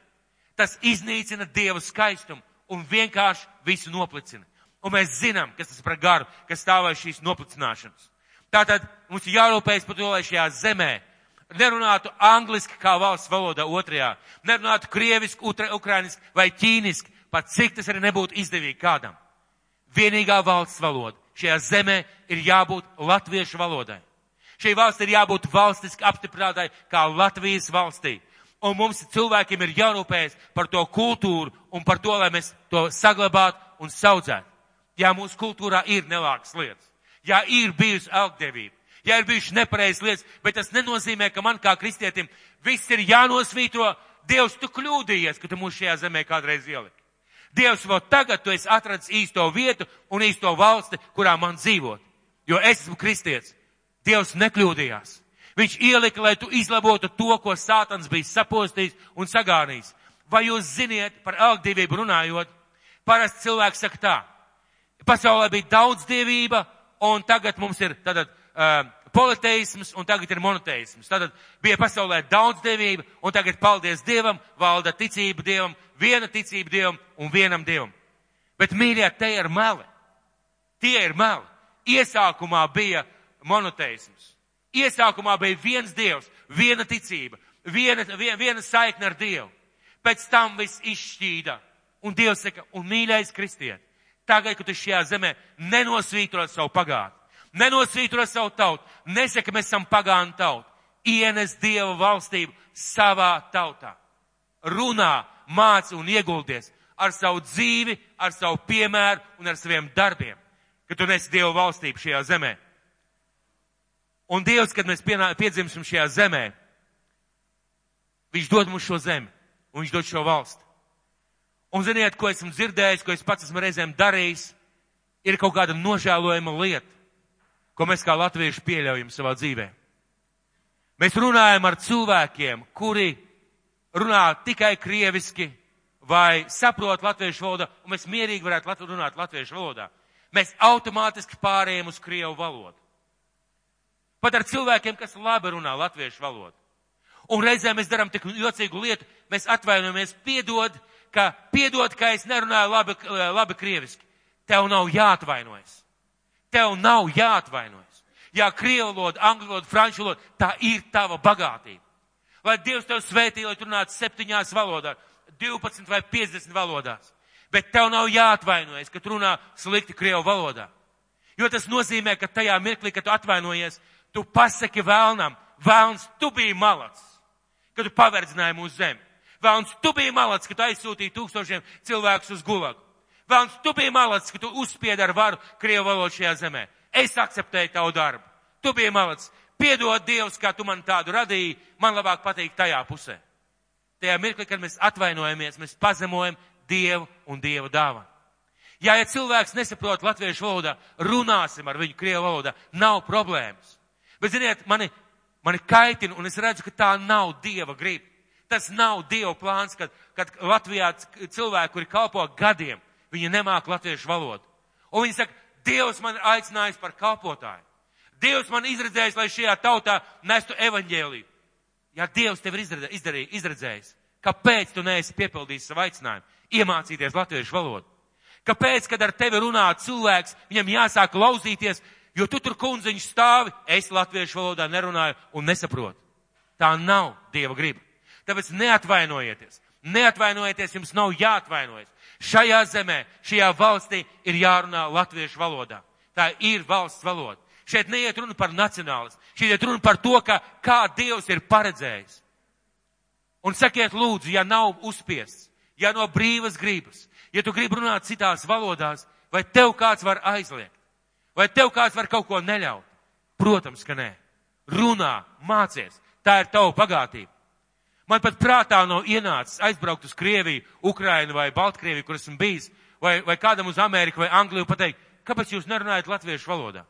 Tas iznīcina Dieva skaistumu un vienkārši visu noplicina. Un mēs zinām, kas tas par garu, kas stāvēs šīs noplicināšanas. Tātad mums ir jārūpējas par to, lai šajā zemē nerunātu angliski kā valsts valodā otrajā, nerunātu krieviski, ukrainiski vai ķīniski, pat cik tas arī nebūtu izdevīgi kādam. Vienīgā valsts valoda šajā zemē ir jābūt latviešu valodai. Šī valsts ir jābūt valstiski apstiprinātai kā Latvijas valstī. Un mums cilvēkiem ir jārūpējas par to kultūru un par to, lai mēs to saglabātu un saudzētu. Jā, mūsu kultūrā ir nelākas lietas. Jā, ir bijusi algdevība. Jā, ir bijušas nepareizas lietas, bet tas nenozīmē, ka man kā kristietim viss ir jānosvītro. Dievs, tu kļūdījies, ka tu mūs šajā zemē kādreiz ieliki. Dievs, vēl tagad tu esi atradis īsto vietu un īsto valsti, kurā man dzīvot. Jo es esmu kristietis. Dievs nekļūdījās. Viņš ielika, lai tu izlabotu to, ko Sātans bija sapostījis un sagānījis. Vai jūs ziniet par algdīvību runājot? Parasti cilvēks saka tā. Pasaulē bija daudz dievība, un tagad mums ir tātad uh, politeisms, un tagad ir monoteisms. Tātad bija pasaulē daudz dievība, un tagad paldies Dievam, valda ticība Dievam, viena ticība Dievam un vienam Dievam. Bet, mīļie, te ir meli. Tie ir meli. Iesākumā bija monoteisms. Iesākumā bija viens Dievs, viena ticība, viena, viena, viena saikne ar Dievu. Pēc tam viss izšķīda. Un Dievs saka, un mīļais kristiet, tagad, kad tu šajā zemē nenosvītro savu pagātni, nenosvītro savu tautu, nesaka, mēs esam pagānu tauta, ienes Dieva valstību savā tautā. Runā, māci un ieguldies ar savu dzīvi, ar savu piemēru un ar saviem darbiem, ka tu nesi Dieva valstību šajā zemē. Un Dievs, kad mēs piedzimsim šajā zemē, Viņš dod mums šo zemi un Viņš dod šo valsti. Un ziniet, ko esmu dzirdējis, ko es pats esmu reizēm darījis, ir kaut kāda nožēlojama lieta, ko mēs kā latvieši pieļaujam savā dzīvē. Mēs runājam ar cilvēkiem, kuri runā tikai krieviski vai saprot latviešu valodu, un mēs mierīgi varētu runāt latviešu valodā. Mēs automātiski pārējām uz krievu valodu. Pat ar cilvēkiem, kas labi runā latviešu valodu. Un reizēm mēs darām tik jocīgu lietu, mēs atvainojamies, piedod, ka, piedod, ka es nerunāju labi, labi krieviski. Tev nav jāatvainojas. Tev nav jāatvainojas. Jā, krievu valoda, angļu valoda, franču valoda, tā ir tava bagātība. Lai Dievs tev svētī, lai tu runātu septiņās valodās, 12 vai 50 valodās. Bet tev nav jāatvainojas, ka tu runā slikti krievu valodā. Jo tas nozīmē, ka tajā mirklī, kad tu atvainojies, tu pasaki vēlnam, vēlns, tu biji malacis, kad tu pavērdzināji mūsu zemi. Vēlns, tu biji malacis, ka tu aizsūtīji tūkstošiem cilvēkus uz gulagu. Vēlns, tu biji malacis, ka tu uzspiedi ar varu Krievu valodu šajā zemē. Es akceptēju tavu darbu. Tu biji malacis. Piedod Dievs, kā tu man tādu radīji, man labāk patīk tajā pusē. Tajā mirklī, kad mēs atvainojamies, mēs pazemojam Dievu un Dieva dāvanu. Jā, ja cilvēks nesaprot latviešu valodā, runāsim ar viņu krievu valodā, nav problēmas. Bet, ziniet, mani, mani kaitina, un es redzu, ka tā nav Dieva griba. Tas nav Dieva plāns, kad, kad Latvijā cilvēki, kuri kalpo gadiem, viņi nemāk latviešu valodu. Un viņi saka, Dievs man ir aicinājis par kalpotāju. Dievs man izredzējis, lai šajā tautā nestu evaņģēliju. Ja Dievs tev ir izdarījis, izredzējis, kāpēc tu neesi piepildījis savu aicinājumu? Iemācīties latviešu valodu. Kāpēc, kad ar tevi runā cilvēks, viņam jāsāk lauzīties, jo tu tur kundziņš stāvi, es latviešu valodā nerunāju un nesaprotu. Tā nav Dieva griba. Tāpēc neatvainojieties. Neatvainojieties, jums nav jāatvainojas. Šajā zemē, šajā valstī ir jārunā latviešu valodā. Tā ir valsts valoda. Šeit neiet runa par nacionālismu. Šeit iet runa par to, ka kā Dievs ir paredzējis. Un sakiet lūdzu, ja nav uzspiests, ja no brīvas gribas, ja tu gribi runāt citās valodās, vai tev kāds var aizliegt, vai tev kāds var kaut ko neļaut? Protams, ka nē. Runā, mācies. Tā ir tava pagātība. Man pat prātā nav ienācis aizbraukt uz Krieviju, Ukrainu vai Baltkrieviju, kur esmu bijis, vai, vai kādam uz Ameriku vai Angliju pateikt, kāpēc jūs nerunājat latviešu valodā?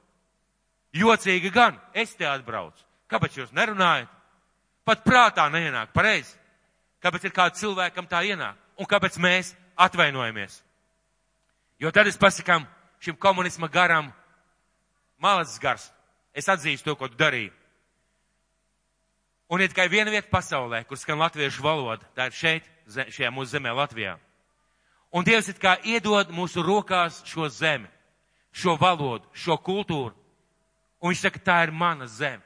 Jocīgi gan, es te atbraucu. Kāpēc jūs nerunājat? Pat prātā neienāk, pareizi. Kāpēc ir kāds cilvēkam tā ienāk? Un kāpēc mēs atvainojamies? Jo tad es pasakām šim komunisma garam, malas gars, es atzīstu to, ko tu darīji. Un ir tikai viena vieta pasaulē, kur skan latviešu valoda. Tā ir šeit, šajā mūsu zemē, Latvijā. Un Dievs it kā iedod mūsu rokās šo zemi, šo valodu, šo kultūru. Un viņš saka, tā ir mana zeme.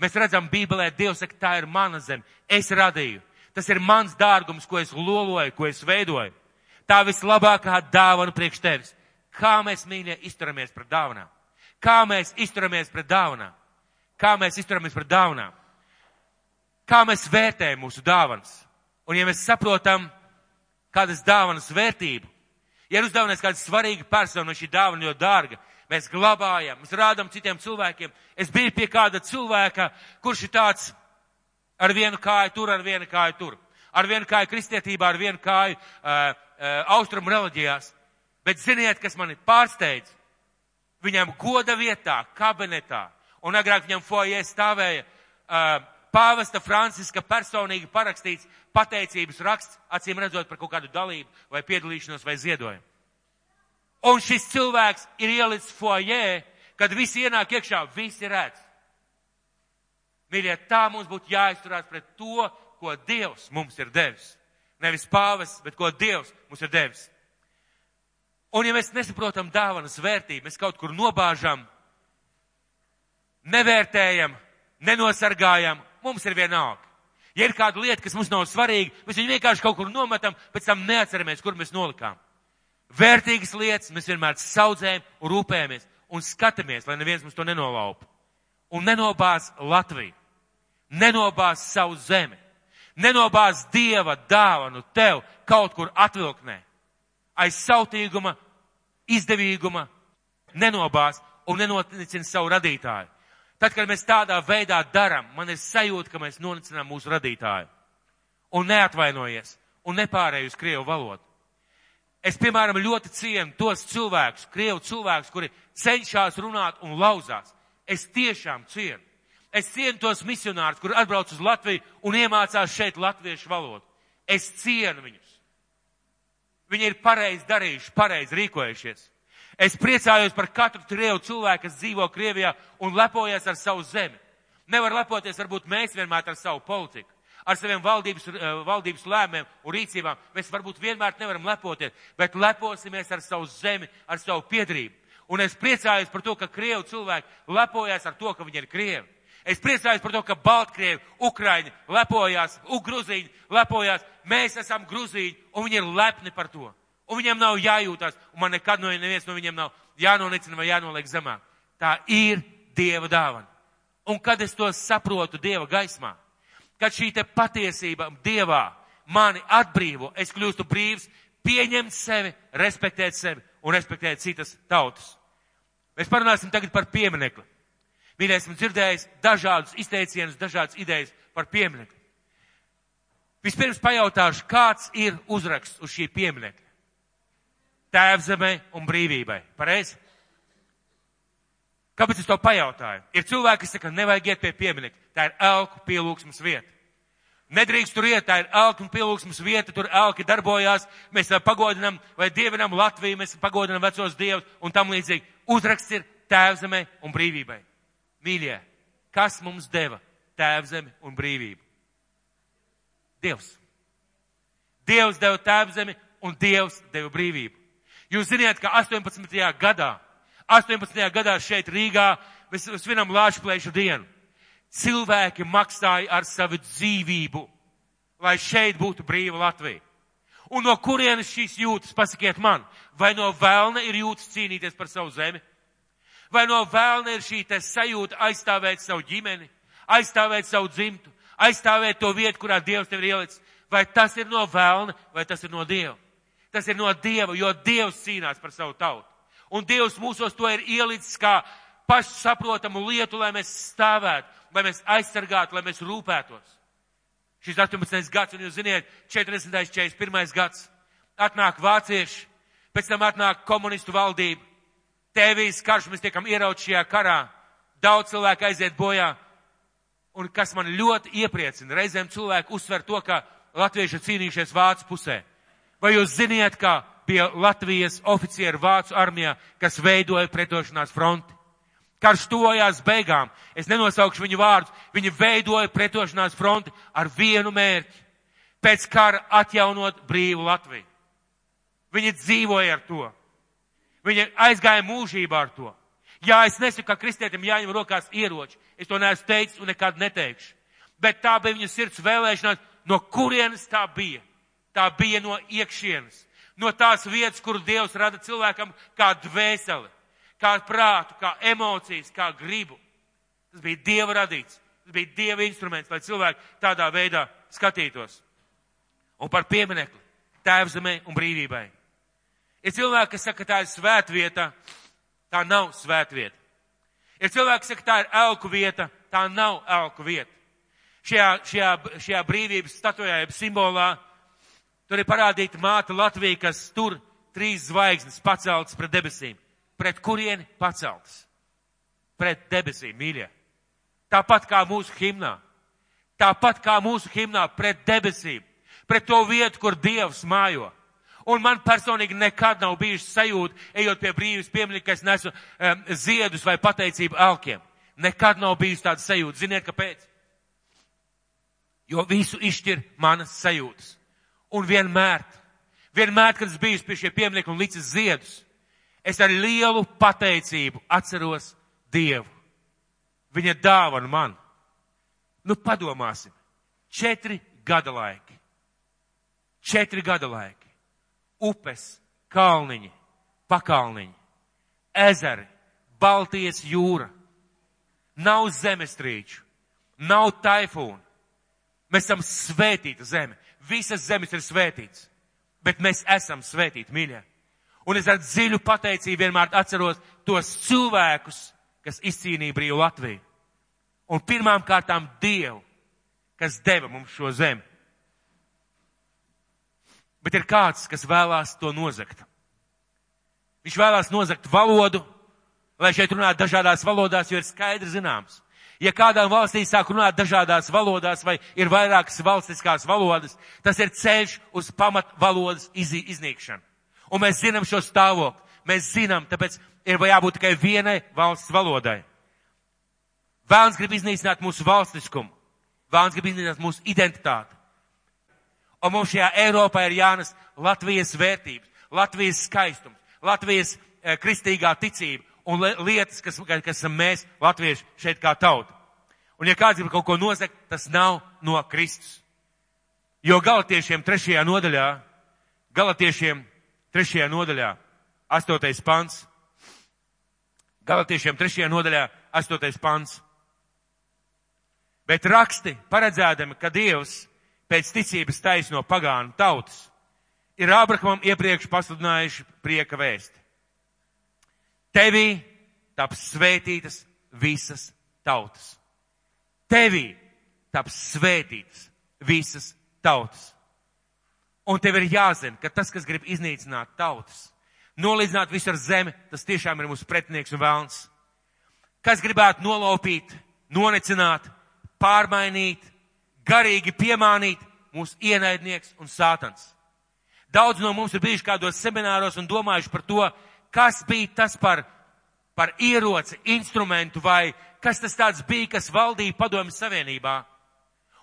Mēs redzam Bībelē, Dievs saka, tā ir mana zeme. Es radīju. Tas ir mans dārgums, ko es loloju, ko es veidoju. Tā vislabākā dāvana priekš tevis. Kā mēs, mīļie, izturamies pret dāvanām? Kā mēs izturamies pret dāvanām? Kā mēs izturamies pret dāvanām? kā mēs vērtējam mūsu dāvanas. Un ja mēs saprotam, kādas dāvanas vērtību, ja ir uzdāvinājis kāda svarīga persona, no šī dāvana ļoti dārga, mēs glabājam, mēs rādām citiem cilvēkiem. Es biju pie kāda cilvēka, kurš ir tāds ar vienu kāju tur, ar vienu kāju tur, ar vienu kāju kristietībā, ar vienu kāju uh, uh, austrumu reliģijās. Bet ziniet, kas mani pārsteidz? Viņam goda vietā, kabinetā, un agrāk viņam foijē stāvēja uh, pāvesta Franciska personīgi parakstīts pateicības raksts, acīm redzot par kaut kādu dalību vai piedalīšanos vai ziedojumu. Un šis cilvēks ir ielicis foajē, kad visi ienāk iekšā, visi redz. Mīļie, tā mums būtu jāizturās pret to, ko Dievs mums ir devis. Nevis pāvis, bet ko Dievs mums ir devis. Un ja mēs nesaprotam dāvanas vērtību, mēs kaut kur nobāžam, nevērtējam, nenosargājam mums ir vienalga. Ja ir kāda lieta, kas mums nav svarīga, mēs viņu vienkārši kaut kur nometam, pēc tam neatceramies, kur mēs nolikām. Vērtīgas lietas mēs vienmēr saudzējam un rūpējamies un skatāmies, lai neviens mums to nenolaupa. Un nenobāz Latviju, nenobāz savu zemi, nenobāz Dieva dāvanu tev kaut kur atvilknē. Aiz sautīguma, izdevīguma nenobāz un nenoticina savu radītāju. Tad, kad mēs tādā veidā darām, man ir sajūta, ka mēs nonicinām mūsu radītāju. Un neatvainojies, un nepārēj uz Krievu valodu. Es, piemēram, ļoti cienu tos cilvēkus, Krievu cilvēkus, kuri cenšas runāt un lauzās. Es tiešām cienu. Es cienu tos misionārus, kuri atbrauc uz Latviju un iemācās šeit latviešu valodu. Es cienu viņus. Viņi ir pareizi darījuši, pareizi rīkojušies. Es priecājos par katru Krievu cilvēku, kas dzīvo Krievijā un lepojas ar savu zemi. Nevar lepoties varbūt mēs vienmēr ar savu politiku, ar saviem valdības, eh, valdības lēmiem un rīcībām. Mēs varbūt vienmēr nevaram lepoties, bet leposimies ar savu zemi, ar savu piedrību. Un es priecājos par to, ka Krievu cilvēki lepojas ar to, ka viņi ir Krievi. Es priecājos par to, ka Baltkrievi, Ukraiņi lepojās, Gruzīņi lepojās, mēs esam Gruzīņi un viņi ir lepni par to un viņiem nav jājūtās, un man nekad no neviens no viņiem nav jānonicina vai jānoliek zemāk. Tā ir Dieva dāvana. Un kad es to saprotu Dieva gaismā, kad šī te patiesība Dievā mani atbrīvo, es kļūstu brīvs, pieņemt sevi, respektēt sevi un respektēt citas tautas. Mēs parunāsim tagad par pieminekli. Mīļais, esmu dzirdējis dažādus izteicienus, dažādas idejas par pieminekli. Vispirms pajautāšu, kāds ir uzraksts uz šī pieminekļa tēvzemē un brīvībai. Pareizi? Kāpēc es to pajautāju? Ir cilvēki, kas saka, nevajag iet pie pieminiekta. Tā ir elku pielūgsmas vieta. Nedrīkst tur iet, tā ir elku un pielūgsmas vieta, tur elki darbojās, mēs pagodinam vai dievinam Latviju, mēs pagodinam vecos dievus un tam līdzīgi. Uzraksts ir tēvzemē un brīvībai. Mīļie, kas mums deva tēvzemi un brīvību? Dievs. Dievs deva tēvzemi un Dievs deva brīvību. Jūs zināt, ka 18. gadā, 18. gadā šeit Rīgā mēs svinam Lāčplēšu dienu. Cilvēki maksāja ar savu dzīvību, lai šeit būtu brīva Latvija. Un no kurienes šīs jūtas, pasakiet man, vai no vēlna ir jūtas cīnīties par savu zemi? Vai no vēlna ir šī sajūta aizstāvēt savu ģimeni, aizstāvēt savu dzimtu, aizstāvēt to vietu, kurā Dievs tev ir ielicis? Vai tas ir no vēlna, vai tas ir no Dieva? Tas ir no Dieva, jo Dievs cīnās par savu tautu. Un Dievs mūsos to ir ielicis kā pašu saprotamu lietu, lai mēs stāvētu, lai mēs aizsargātu, lai mēs rūpētos. Šis 18. gads, un jūs ziniet, 40. 41. gads, atnāk vācieši, pēc tam atnāk komunistu valdība, tēvijas karš, mēs tiekam ierauts šajā karā, daudz cilvēku aiziet bojā, un kas man ļoti iepriecina, reizēm cilvēki uzsver to, ka latvieši ir cīnījušies vācu pusē. Vai jūs ziniet, ka bija Latvijas oficieri vācu armijā, kas veidoja pretošanās fronti? Karš tuvojās beigām. Es nenosaukšu viņu vārdus. Viņi veidoja pretošanās fronti ar vienu mērķi. Pēc kara atjaunot brīvu Latviju. Viņi dzīvoja ar to. Viņi aizgāja mūžībā ar to. Jā, es nesaku, ka kristietim jāņem rokās ieroči. Es to neesmu teicis un nekad neteikšu. Bet tā bija viņa sirds vēlēšanās, no kurienes tā bija. Tā bija no iekšienes. No tās vietas, kur Dievs rada cilvēkam kā dvēseli kā prātu, kā emocijas, kā gribu. Tas bija Dieva radīts. Tas bija Dieva instruments, lai cilvēki tādā veidā skatītos. Un par pieminekli tēvzemē un brīvībai. Ir cilvēki, kas saka, ka tā ir svētvieta, tā nav svētvieta. Ir cilvēki, kas saka, ka tā ir elku vieta, tā nav elku vieta. Šajā, šajā, šajā brīvības statujā, jeb simbolā, tur ir parādīta māte Latvija, kas tur trīs zvaigznes paceltas pret debesīm pret kurieni paceltas? Pret debesīm, mīļie. Tāpat kā mūsu himnā. Tāpat kā mūsu himnā pret debesīm. Pret to vietu, kur Dievs mājo. Un man personīgi nekad nav bijuši sajūta, ejot pie brīvības piemiņa, ka es nesu um, ziedus vai pateicību elkiem. Nekad nav bijusi tāda sajūta. Ziniet, kāpēc? Jo visu izšķir manas sajūtas. Un vienmēr, vienmēr, kad es biju pie šie pieminiekti un licis ziedus, es ar lielu pateicību atceros Dievu. Viņa dāvana man. Nu, padomāsim. Četri gada laiki. Četri gada laiki. Upes, kalniņi, pakalniņi, ezeri, Baltijas jūra. Nav zemestrīču, nav taifūnu. Mēs esam svētīta zeme. Visas zemes ir svētītas. Bet mēs esam svētīti, mīļie. Un es ar dziļu pateicību vienmēr atceros tos cilvēkus, kas izcīnīja brīvu Latviju. Un pirmām kārtām Dievu, kas deva mums šo zemi. Bet ir kāds, kas vēlās to nozagt. Viņš vēlās nozagt valodu, lai šeit runātu dažādās valodās, jo ir skaidri zināms. Ja kādām valstī sāk runāt dažādās valodās vai ir vairākas valstiskās valodas, tas ir ceļš uz pamat valodas iznīkšanu. Un mēs zinām šo stāvokli. Mēs zinām, tāpēc ir jābūt tikai vienai valsts valodai. Vēlns grib iznīcināt mūsu valstiskumu. Vēlns grib iznīcināt mūsu identitāti. Un mums šajā Eiropā ir jānes Latvijas vērtības, Latvijas skaistums, Latvijas e, kristīgā ticība un lietas, kas, kas esam mēs, latvieši, šeit kā tauta. Un ja kāds grib kaut ko nosakt, tas nav no Kristus. Jo galatiešiem trešajā nodaļā, galatiešiem trešajā nodaļā, astotais pants. Galatiešiem trešajā nodaļā, astotais pants. Bet raksti paredzēdami, ka Dievs pēc ticības taisno pagānu tautas ir Ābrahamam iepriekš pasludinājuši prieka vēsti. Tevī taps svētītas visas tautas. Tevī taps svētītas visas tautas. Un tev ir jāzina, ka tas, kas grib iznīcināt tautas, nolīdzināt visu ar zemi, tas tiešām ir mūsu pretinieks un vēlns. Kas gribētu nolaupīt, nonecināt, pārmainīt, garīgi piemānīt mūsu ienaidnieks un sātans. Daudz no mums ir bijuši kādos semināros un domājuši par to, kas bija tas par, par ieroci, instrumentu vai kas tas tāds bija, kas valdīja padomju savienībā.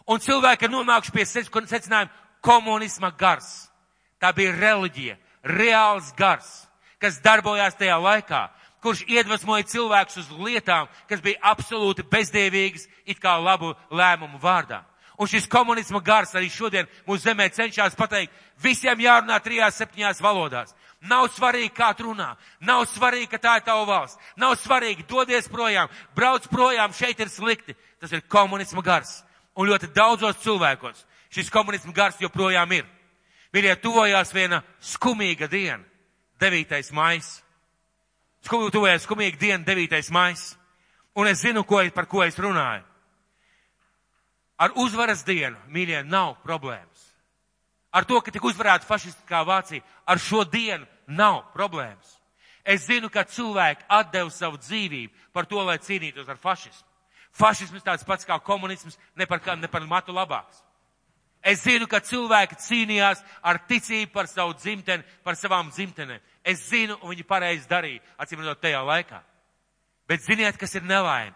Un cilvēki ir nonākuši pie secinājuma, komunisma gars. Tā bija reliģija, reāls gars, kas darbojās tajā laikā, kurš iedvesmoja cilvēkus uz lietām, kas bija absolūti bezdēvīgas, it kā labu lēmumu vārdā. Un šis komunisma gars arī šodien mūsu zemē cenšas pateikt, visiem jārunā trijās, septiņās valodās. Nav svarīgi, kā tu runā, nav svarīgi, ka tā ir tava valsts, nav svarīgi, dodies projām, brauc projām, šeit ir slikti. Tas ir komunisma gars. Un ļoti daudzos cilvēkos šis komunisma gars joprojām ir. Mīļie, tuvojās viena skumīga diena, 9. maijs. Tuvojās skumīga diena, 9. maijs. Un es zinu, ko, par ko es runāju. Ar uzvaras dienu, mīļie, nav problēmas. Ar to, ka tika uzvarēta fašistiskā Vācija, ar šo dienu nav problēmas. Es zinu, ka cilvēki atdeva savu dzīvību par to, lai cīnītos ar fašismu. Fašisms tāds pats kā komunisms, ne par, ne par matu labāks. Es zinu, ka cilvēki cīnījās ar ticību par savu dzimteni, par savām dzimtenēm. Es zinu, un viņi pareizi darīja, acīm redzot, tajā laikā. Bet ziniet, kas ir nelaime?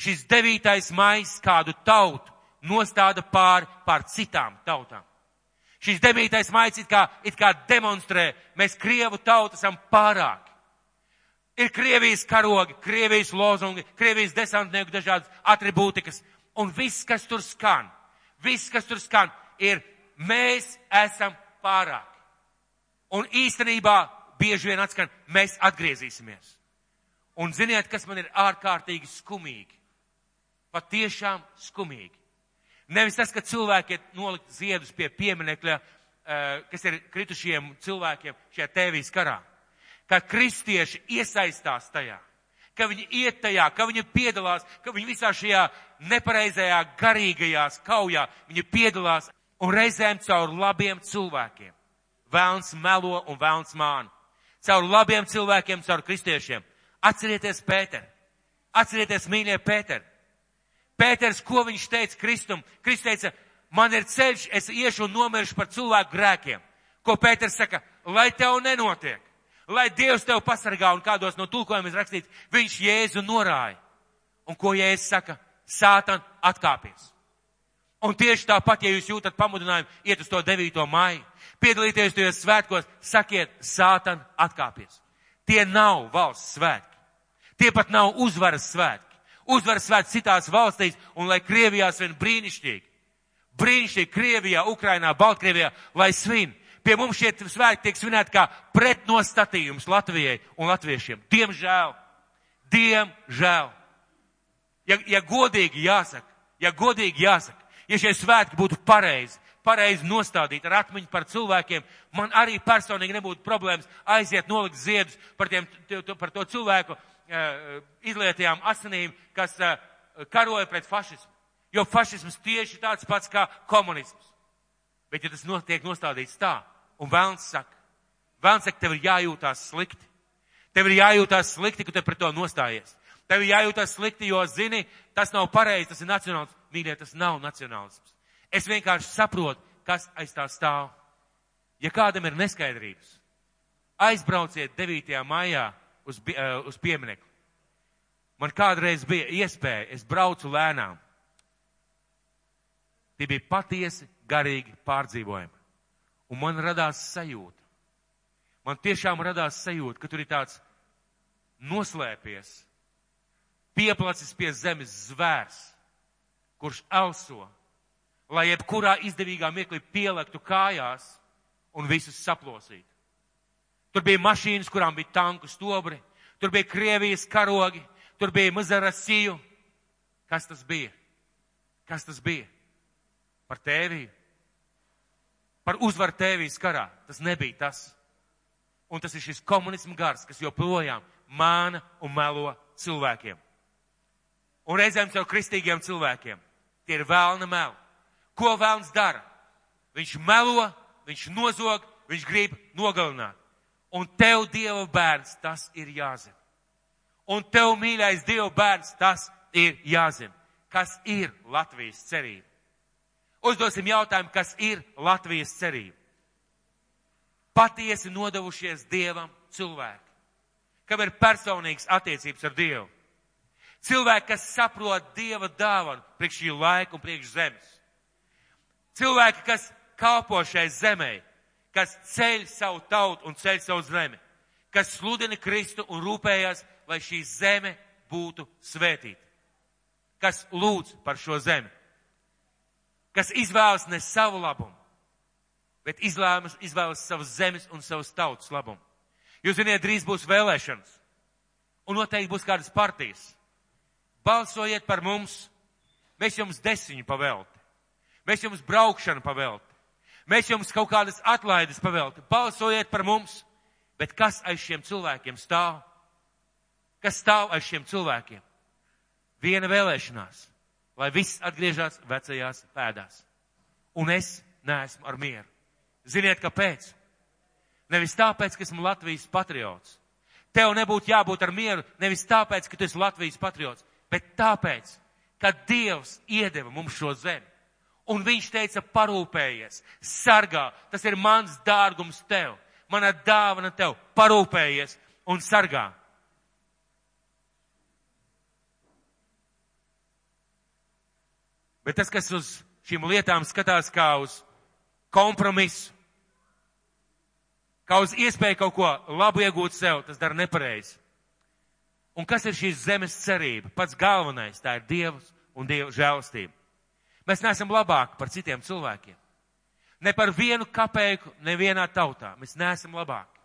Šis 9. maijs kādu tautu nostāda pār pār citām tautām. Šis 9. maijs it kā, it kā demonstrē, mēs Krievu tautu esam pārāki. Ir Krievijas karogi, Krievijas lozungi, Krievijas desantnieku dažādas atribūtikas, un viss, kas tur skan, viss, kas tur skan, ir mēs esam pārāki. Un īstenībā bieži vien atskan, mēs atgriezīsimies. Un ziniet, kas man ir ārkārtīgi skumīgi? Patiešām skumīgi. Nevis tas, ka cilvēki ir nolikt ziedus pie pieminekļa, eh, kas ir kritušiem cilvēkiem šajā tēvijas karā. Ka kristieši iesaistās tajā, ka viņi iet tajā, ka viņi piedalās, ka viņi visā šajā nepareizajā garīgajās kaujā, viņi piedalās un reizēm caur labiem cilvēkiem. Vēlns melo un vēlns māna. Caur labiem cilvēkiem, caur kristiešiem. Atcerieties Pēteru. Atcerieties mīļie Pēteru. Pēters, ko viņš teica Kristum? Kristus teica, man ir ceļš, es iešu un nomiršu par cilvēku grēkiem. Ko Pēters saka? Lai tev nenotiek. Lai Dievs tev pasargā un kādos no tulkojumiem ir rakstīts, viņš Jēzu norāja. Un ko Jēzus saka? Sātan atkāpies. Un tieši tāpat, ja jūs jūtat pamudinājumu iet uz to 9. māju, piedalīties tajos svētkos, sakiet, Sātan atkāpies. Tie nav valsts svētki. Tie pat nav uzvaras svētki uzvaras svēts citās valstīs, un lai Krievijā svin brīnišķīgi. Brīnišķīgi Krievijā, Ukrainā, Baltkrievijā, lai svin. Pie mums šie svētki tiek svinēti kā pretnostatījums Latvijai un latviešiem. Diemžēl. Diemžēl. Ja, ja godīgi jāsaka, ja godīgi jāsaka, ja šie svētki būtu pareizi, pareizi nostādīti ar atmiņu par cilvēkiem, man arī personīgi nebūtu problēmas aiziet nolikt ziedus par, tiem, par to cilvēku izlietajām asinīm, kas eh, karoja pret fašismu. Jo fašisms tieši tāds pats kā komunisms. Bet ja tas notiek nostādīts tā, un vēlns saka, vēlns saka, tev ir jājūtās slikti. Tev ir jājūtās slikti, ka te pret to nostājies. Tev ir jājūtās slikti, jo zini, tas nav pareizi, tas ir nacionāls. Mīļie, tas nav nacionālisms. Es vienkārši saprotu, kas aiz tā stāv. Ja kādam ir neskaidrības, aizbrauciet 9. maijā uz, uh, uz pieminekli. Man kādreiz bija iespēja, es braucu lēnām. Tie bija patiesi garīgi pārdzīvojumi. Un man radās sajūta. Man tiešām radās sajūta, ka tur ir tāds noslēpies, pieplacis pie zemes zvērs, kurš elso, lai jebkurā izdevīgā mirklī pielektu kājās un visus saplosītu. Tur bija mašīnas, kurām bija tanku stobri, tur bija Krievijas karogi, tur bija Mazarasiju. Kas tas bija? Kas tas bija? Par tēviju. Par uzvaru tēvijas karā. Tas nebija tas. Un tas ir šis komunismu gars, kas joprojām māna un melo cilvēkiem. Un reizēm caur kristīgiem cilvēkiem. Tie ir vēlna meli. Ko vēlns dara? Viņš melo, viņš nozog, viņš grib nogalināt. Un tev, Dieva bērns, tas ir jāzina. Un tev, mīļais Dieva bērns, tas ir jāzina. Kas ir Latvijas cerība? Uzdosim jautājumu, kas ir Latvijas cerība? Patiesi nodevušies Dievam cilvēki, kam ir personīgas attiecības ar Dievu. Cilvēki, kas saprot Dieva dāvanu priekš šī laika un priekš zemes. Cilvēki, kas kalpo šai zemē, kas ceļ savu tautu un ceļ savu zemi, kas sludina Kristu un rūpējas, lai šī zeme būtu svētīta, kas lūdz par šo zemi. kas izvēlas ne savu labumu, bet izvēlas, izvēlas savas zemes un savas tautas labumu. Jūs ziniet, drīz būs vēlēšanas, un noteikti būs kādas partijas. Balsojiet par mums, mēs jums desiņu pavelti, mēs jums braukšanu pavelti, mēs jums kaut kādas atlaides pavelti. Balsojiet par mums, bet kas aiz šiem cilvēkiem stāv? Kas stāv aiz šiem cilvēkiem? Viena vēlēšanās lai viss atgriežas vecajās pēdās. Un es neesmu ar mieru. Ziniet, kāpēc? Nevis tāpēc, ka esmu Latvijas patriots. Tev nebūtu jābūt ar mieru nevis tāpēc, ka tu esi Latvijas patriots, bet tāpēc, ka Dievs iedeva mums šo zemi. Un viņš teica, parūpējies, sargā, tas ir mans dārgums tev, mana dāvana tev, parūpējies un sargā. Bet tas, kas uz šīm lietām skatās kā uz kompromisu, kā uz iespēju kaut ko labu iegūt sev, tas dara nepareizi. Un kas ir šīs zemes cerība? Pats galvenais tā ir Dievs un Dieva žēlastība. Mēs neesam labāki par citiem cilvēkiem. Ne par vienu kapeiku, nevienā tautā. Mēs neesam labāki.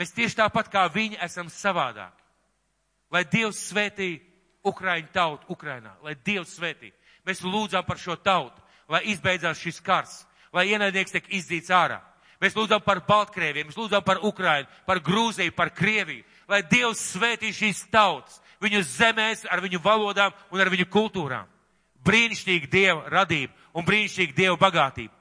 Mēs tieši tāpat kā viņi esam savādāki. Lai Dievs svētī Ukraiņu tautu Ukrainā, lai Dievs svētī. Mēs lūdzam par šo tautu, lai izbeidzās šis kars, lai ienaidnieks tiek izdzīts ārā. Mēs lūdzam par Baltkrieviem, mēs lūdzam par Ukrainu, par Grūziju, par Krieviju, lai Dievs svētī šīs tautas, viņu zemēs, ar viņu valodām un ar viņu kultūrām. Brīnišķīga Dieva radība un brīnišķīga Dieva bagātība.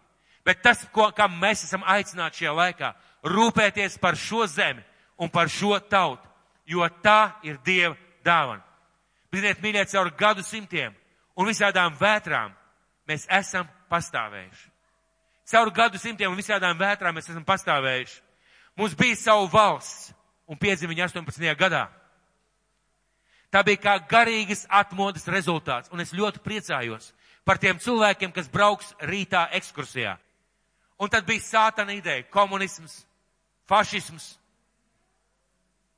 Bet tas, ko, kam mēs esam aicināti šajā laikā, rūpēties par šo zemi un par šo tautu, jo tā ir Dieva dāvana. Ziniet, mīļie, caur gadu simtiem un visādām vētrām mēs esam pastāvējuši. Caur gadu simtiem un visādām vētrām mēs esam pastāvējuši. Mums bija savu valsts un piedzima viņa 18. gadā. Tā bija kā garīgas atmodas rezultāts, un es ļoti priecājos par tiem cilvēkiem, kas brauks rītā ekskursijā. Un tad bija sātana ideja - komunisms, fašisms,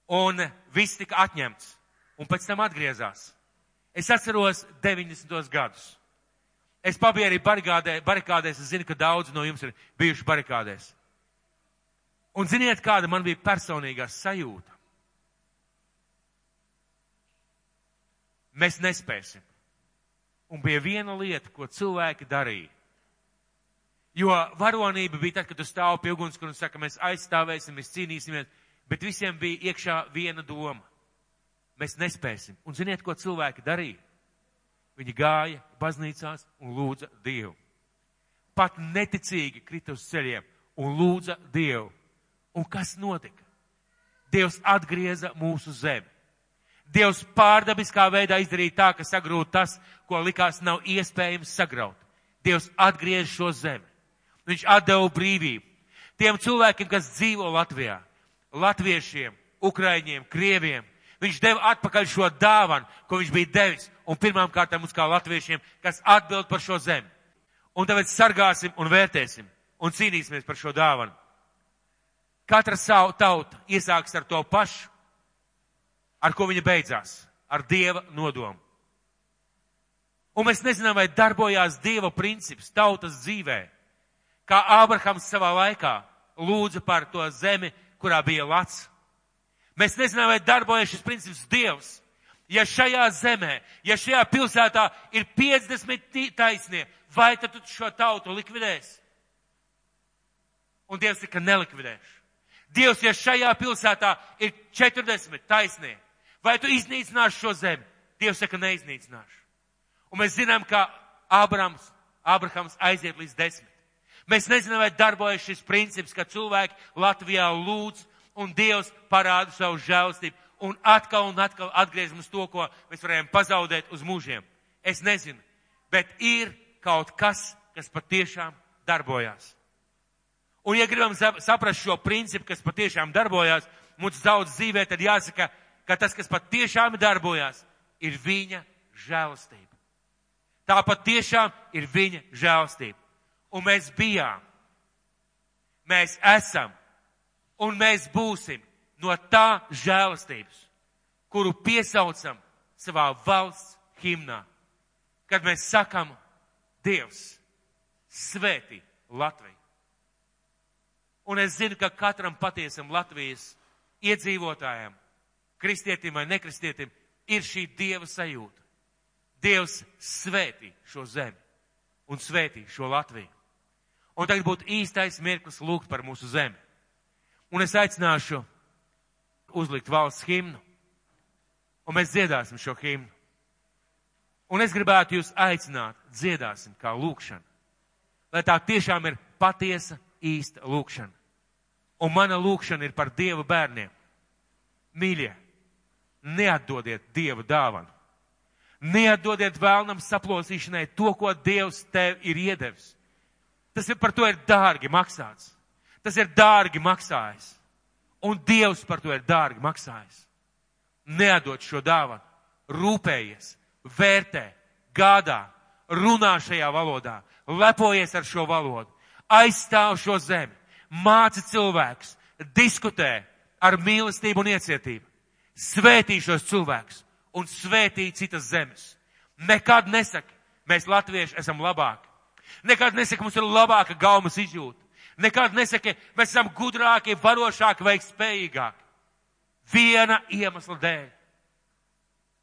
un viss tika atņemts, un pēc tam atgriezās. Es atceros 90. gadus. Es pabiju arī barikādē, barikādēs, es zinu, ka daudz no jums ir bijuši barikādēs. Un ziniet, kāda man bija personīgā sajūta? Mēs nespēsim. Un bija viena lieta, ko cilvēki darīja. Jo varonība bija tad, kad tu stāvi pie ugunskura un saka, mēs aizstāvēsim, mēs cīnīsimies, bet visiem bija iekšā viena doma mēs nespēsim. Un ziniet, ko cilvēki darīja? Viņi gāja baznīcās un lūdza Dievu. Pat neticīgi krita uz ceļiem un lūdza Dievu. Un kas notika? Dievs atgrieza mūsu zemi. Dievs pārdabiskā veidā izdarīja tā, ka sagrūt tas, ko likās nav iespējams sagraut. Dievs atgriež šo zemi. Viņš atdeva brīvību. Tiem cilvēkiem, kas dzīvo Latvijā, latviešiem, ukraiņiem, krieviem, Viņš deva atpakaļ šo dāvanu, ko viņš bija devis. Un pirmām kārtām mums kā latviešiem, kas atbild par šo zemi. Un tāpēc sargāsim un vērtēsim un cīnīsimies par šo dāvanu. Katra savu tauta iesāks ar to pašu, ar ko viņa beidzās, ar Dieva nodomu. Un mēs nezinām, vai darbojās Dieva princips tautas dzīvē, kā Ābrahams savā laikā lūdza par to zemi, kurā bija lats Mēs nezinām, vai darbojas šis princips Dievs. Ja šajā zemē, ja šajā pilsētā ir 50 taisnie, vai tad tu šo tautu likvidēsi? Un Dievs saka, nelikvidēšu. Dievs, ja šajā pilsētā ir 40 taisnie, vai tu iznīcināsi šo zemi? Dievs saka, neiznīcināšu. Un mēs zinām, ka Abrams, Abrahams aiziet līdz desmit. Mēs nezinām, vai darbojas šis princips, ka cilvēki Latvijā lūdz un Dievs parāda savu žēlstību un atkal un atkal atgriež mums to, ko mēs varējām pazaudēt uz mūžiem. Es nezinu, bet ir kaut kas, kas patiešām darbojās. Un, ja gribam saprast šo principu, kas patiešām darbojās, mums daudz dzīvē, tad jāsaka, ka tas, kas patiešām darbojās, ir viņa žēlastība. Tā patiešām ir viņa žēlastība. Un mēs bijām, mēs esam un mēs būsim no tā žēlastības, kuru piesaucam savā valsts himnā, kad mēs sakam, Dievs svētī Latviju. Un es zinu, ka katram patiesam Latvijas iedzīvotājam, kristietim vai nekristietim, ir šī Dieva sajūta. Dievs svētī šo zemi un svētī šo Latviju. Un tagad būtu īstais mirklis lūgt par mūsu zemi. Un es aicināšu uzlikt valsts himnu. Un mēs dziedāsim šo himnu. Un es gribētu jūs aicināt, dziedāsim kā lūkšana. Lai tā tiešām ir patiesa, īsta lūkšana. Un mana lūkšana ir par Dieva bērniem. Mīļie, neatdodiet Dieva dāvanu. Neatdodiet vēlnam saplosīšanai to, ko Dievs tev ir iedevis. Tas ir par to ir dārgi maksāts. Tas ir dārgi maksājis. Un Dievs par to ir dārgi maksājis. Neatdod šo dāvanu. Rūpējies, vērtē, gādā, runā šajā valodā, lepojies ar šo valodu, aizstāv šo zemi, māci cilvēkus, diskutē ar mīlestību un iecietību. Svētī šos cilvēkus un svētī citas zemes. Nekad nesaki, mēs latvieši esam labāki. Nekad nesaki, mums ir labāka gaumas izjūta. Nekad nesaki, mēs esam gudrāki, varošāki vai spējīgāki. Viena iemesla dēļ.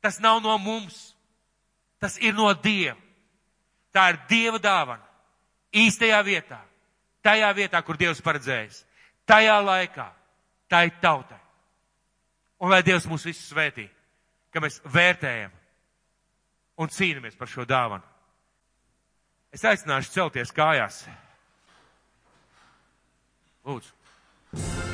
Tas nav no mums. Tas ir no Dieva. Tā ir Dieva dāvana. Īstajā vietā. Tajā vietā, kur Dievs paredzējis. Tajā laikā. Tā ir tautai. Un lai Dievs mūs visus svētī, ka mēs vērtējam un cīnāmies par šo dāvanu. Es aicināšu celties kājās. Lūdzu.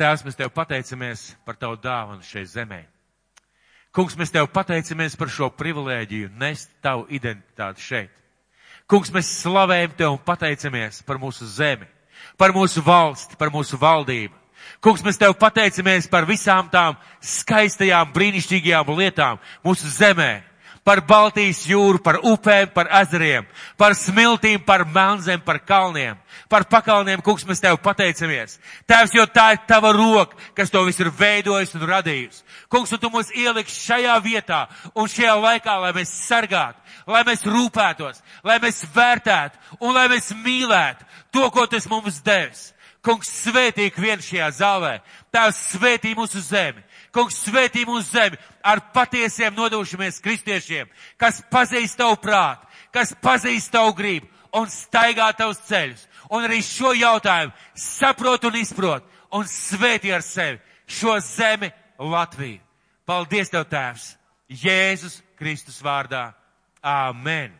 Tēvs, mēs Tev pateicamies par Tavu dāvanu šai zemē. Kungs, mēs Tev pateicamies par šo privilēģiju nest Tavu identitāti šeit. Kungs, mēs slavējam Tev un pateicamies par mūsu zemi, par mūsu valsti, par mūsu valdību. Kungs, mēs Tev pateicamies par visām tām skaistajām, brīnišķīgajām lietām mūsu zemē, par Baltijas jūru, par upēm, par ezeriem, par smiltīm, par melnzem, par kalniem, par pakalniem, kungs, mēs tev pateicamies. Tēvs, jo tā ir tava roka, kas to visu ir veidojis un radījis. Kungs, un tu mūs ieliksi šajā vietā un šajā laikā, lai mēs sargātu, lai mēs rūpētos, lai mēs vērtētu un lai mēs mīlētu to, ko tas mums devis. Kungs, svētī vienu šajā zālē. Tēvs, svētī mūsu zemi. Kungs, svētī mūsu zemi ar patiesiem nodošamies kristiešiem, kas pazīst tavu prātu, kas pazīst tavu gribu un staigā tavus ceļus. Un arī šo jautājumu saprot un izprot un svētī ar sevi šo zemi Latviju. Paldies tev, Tēvs! Jēzus Kristus vārdā. Āmen!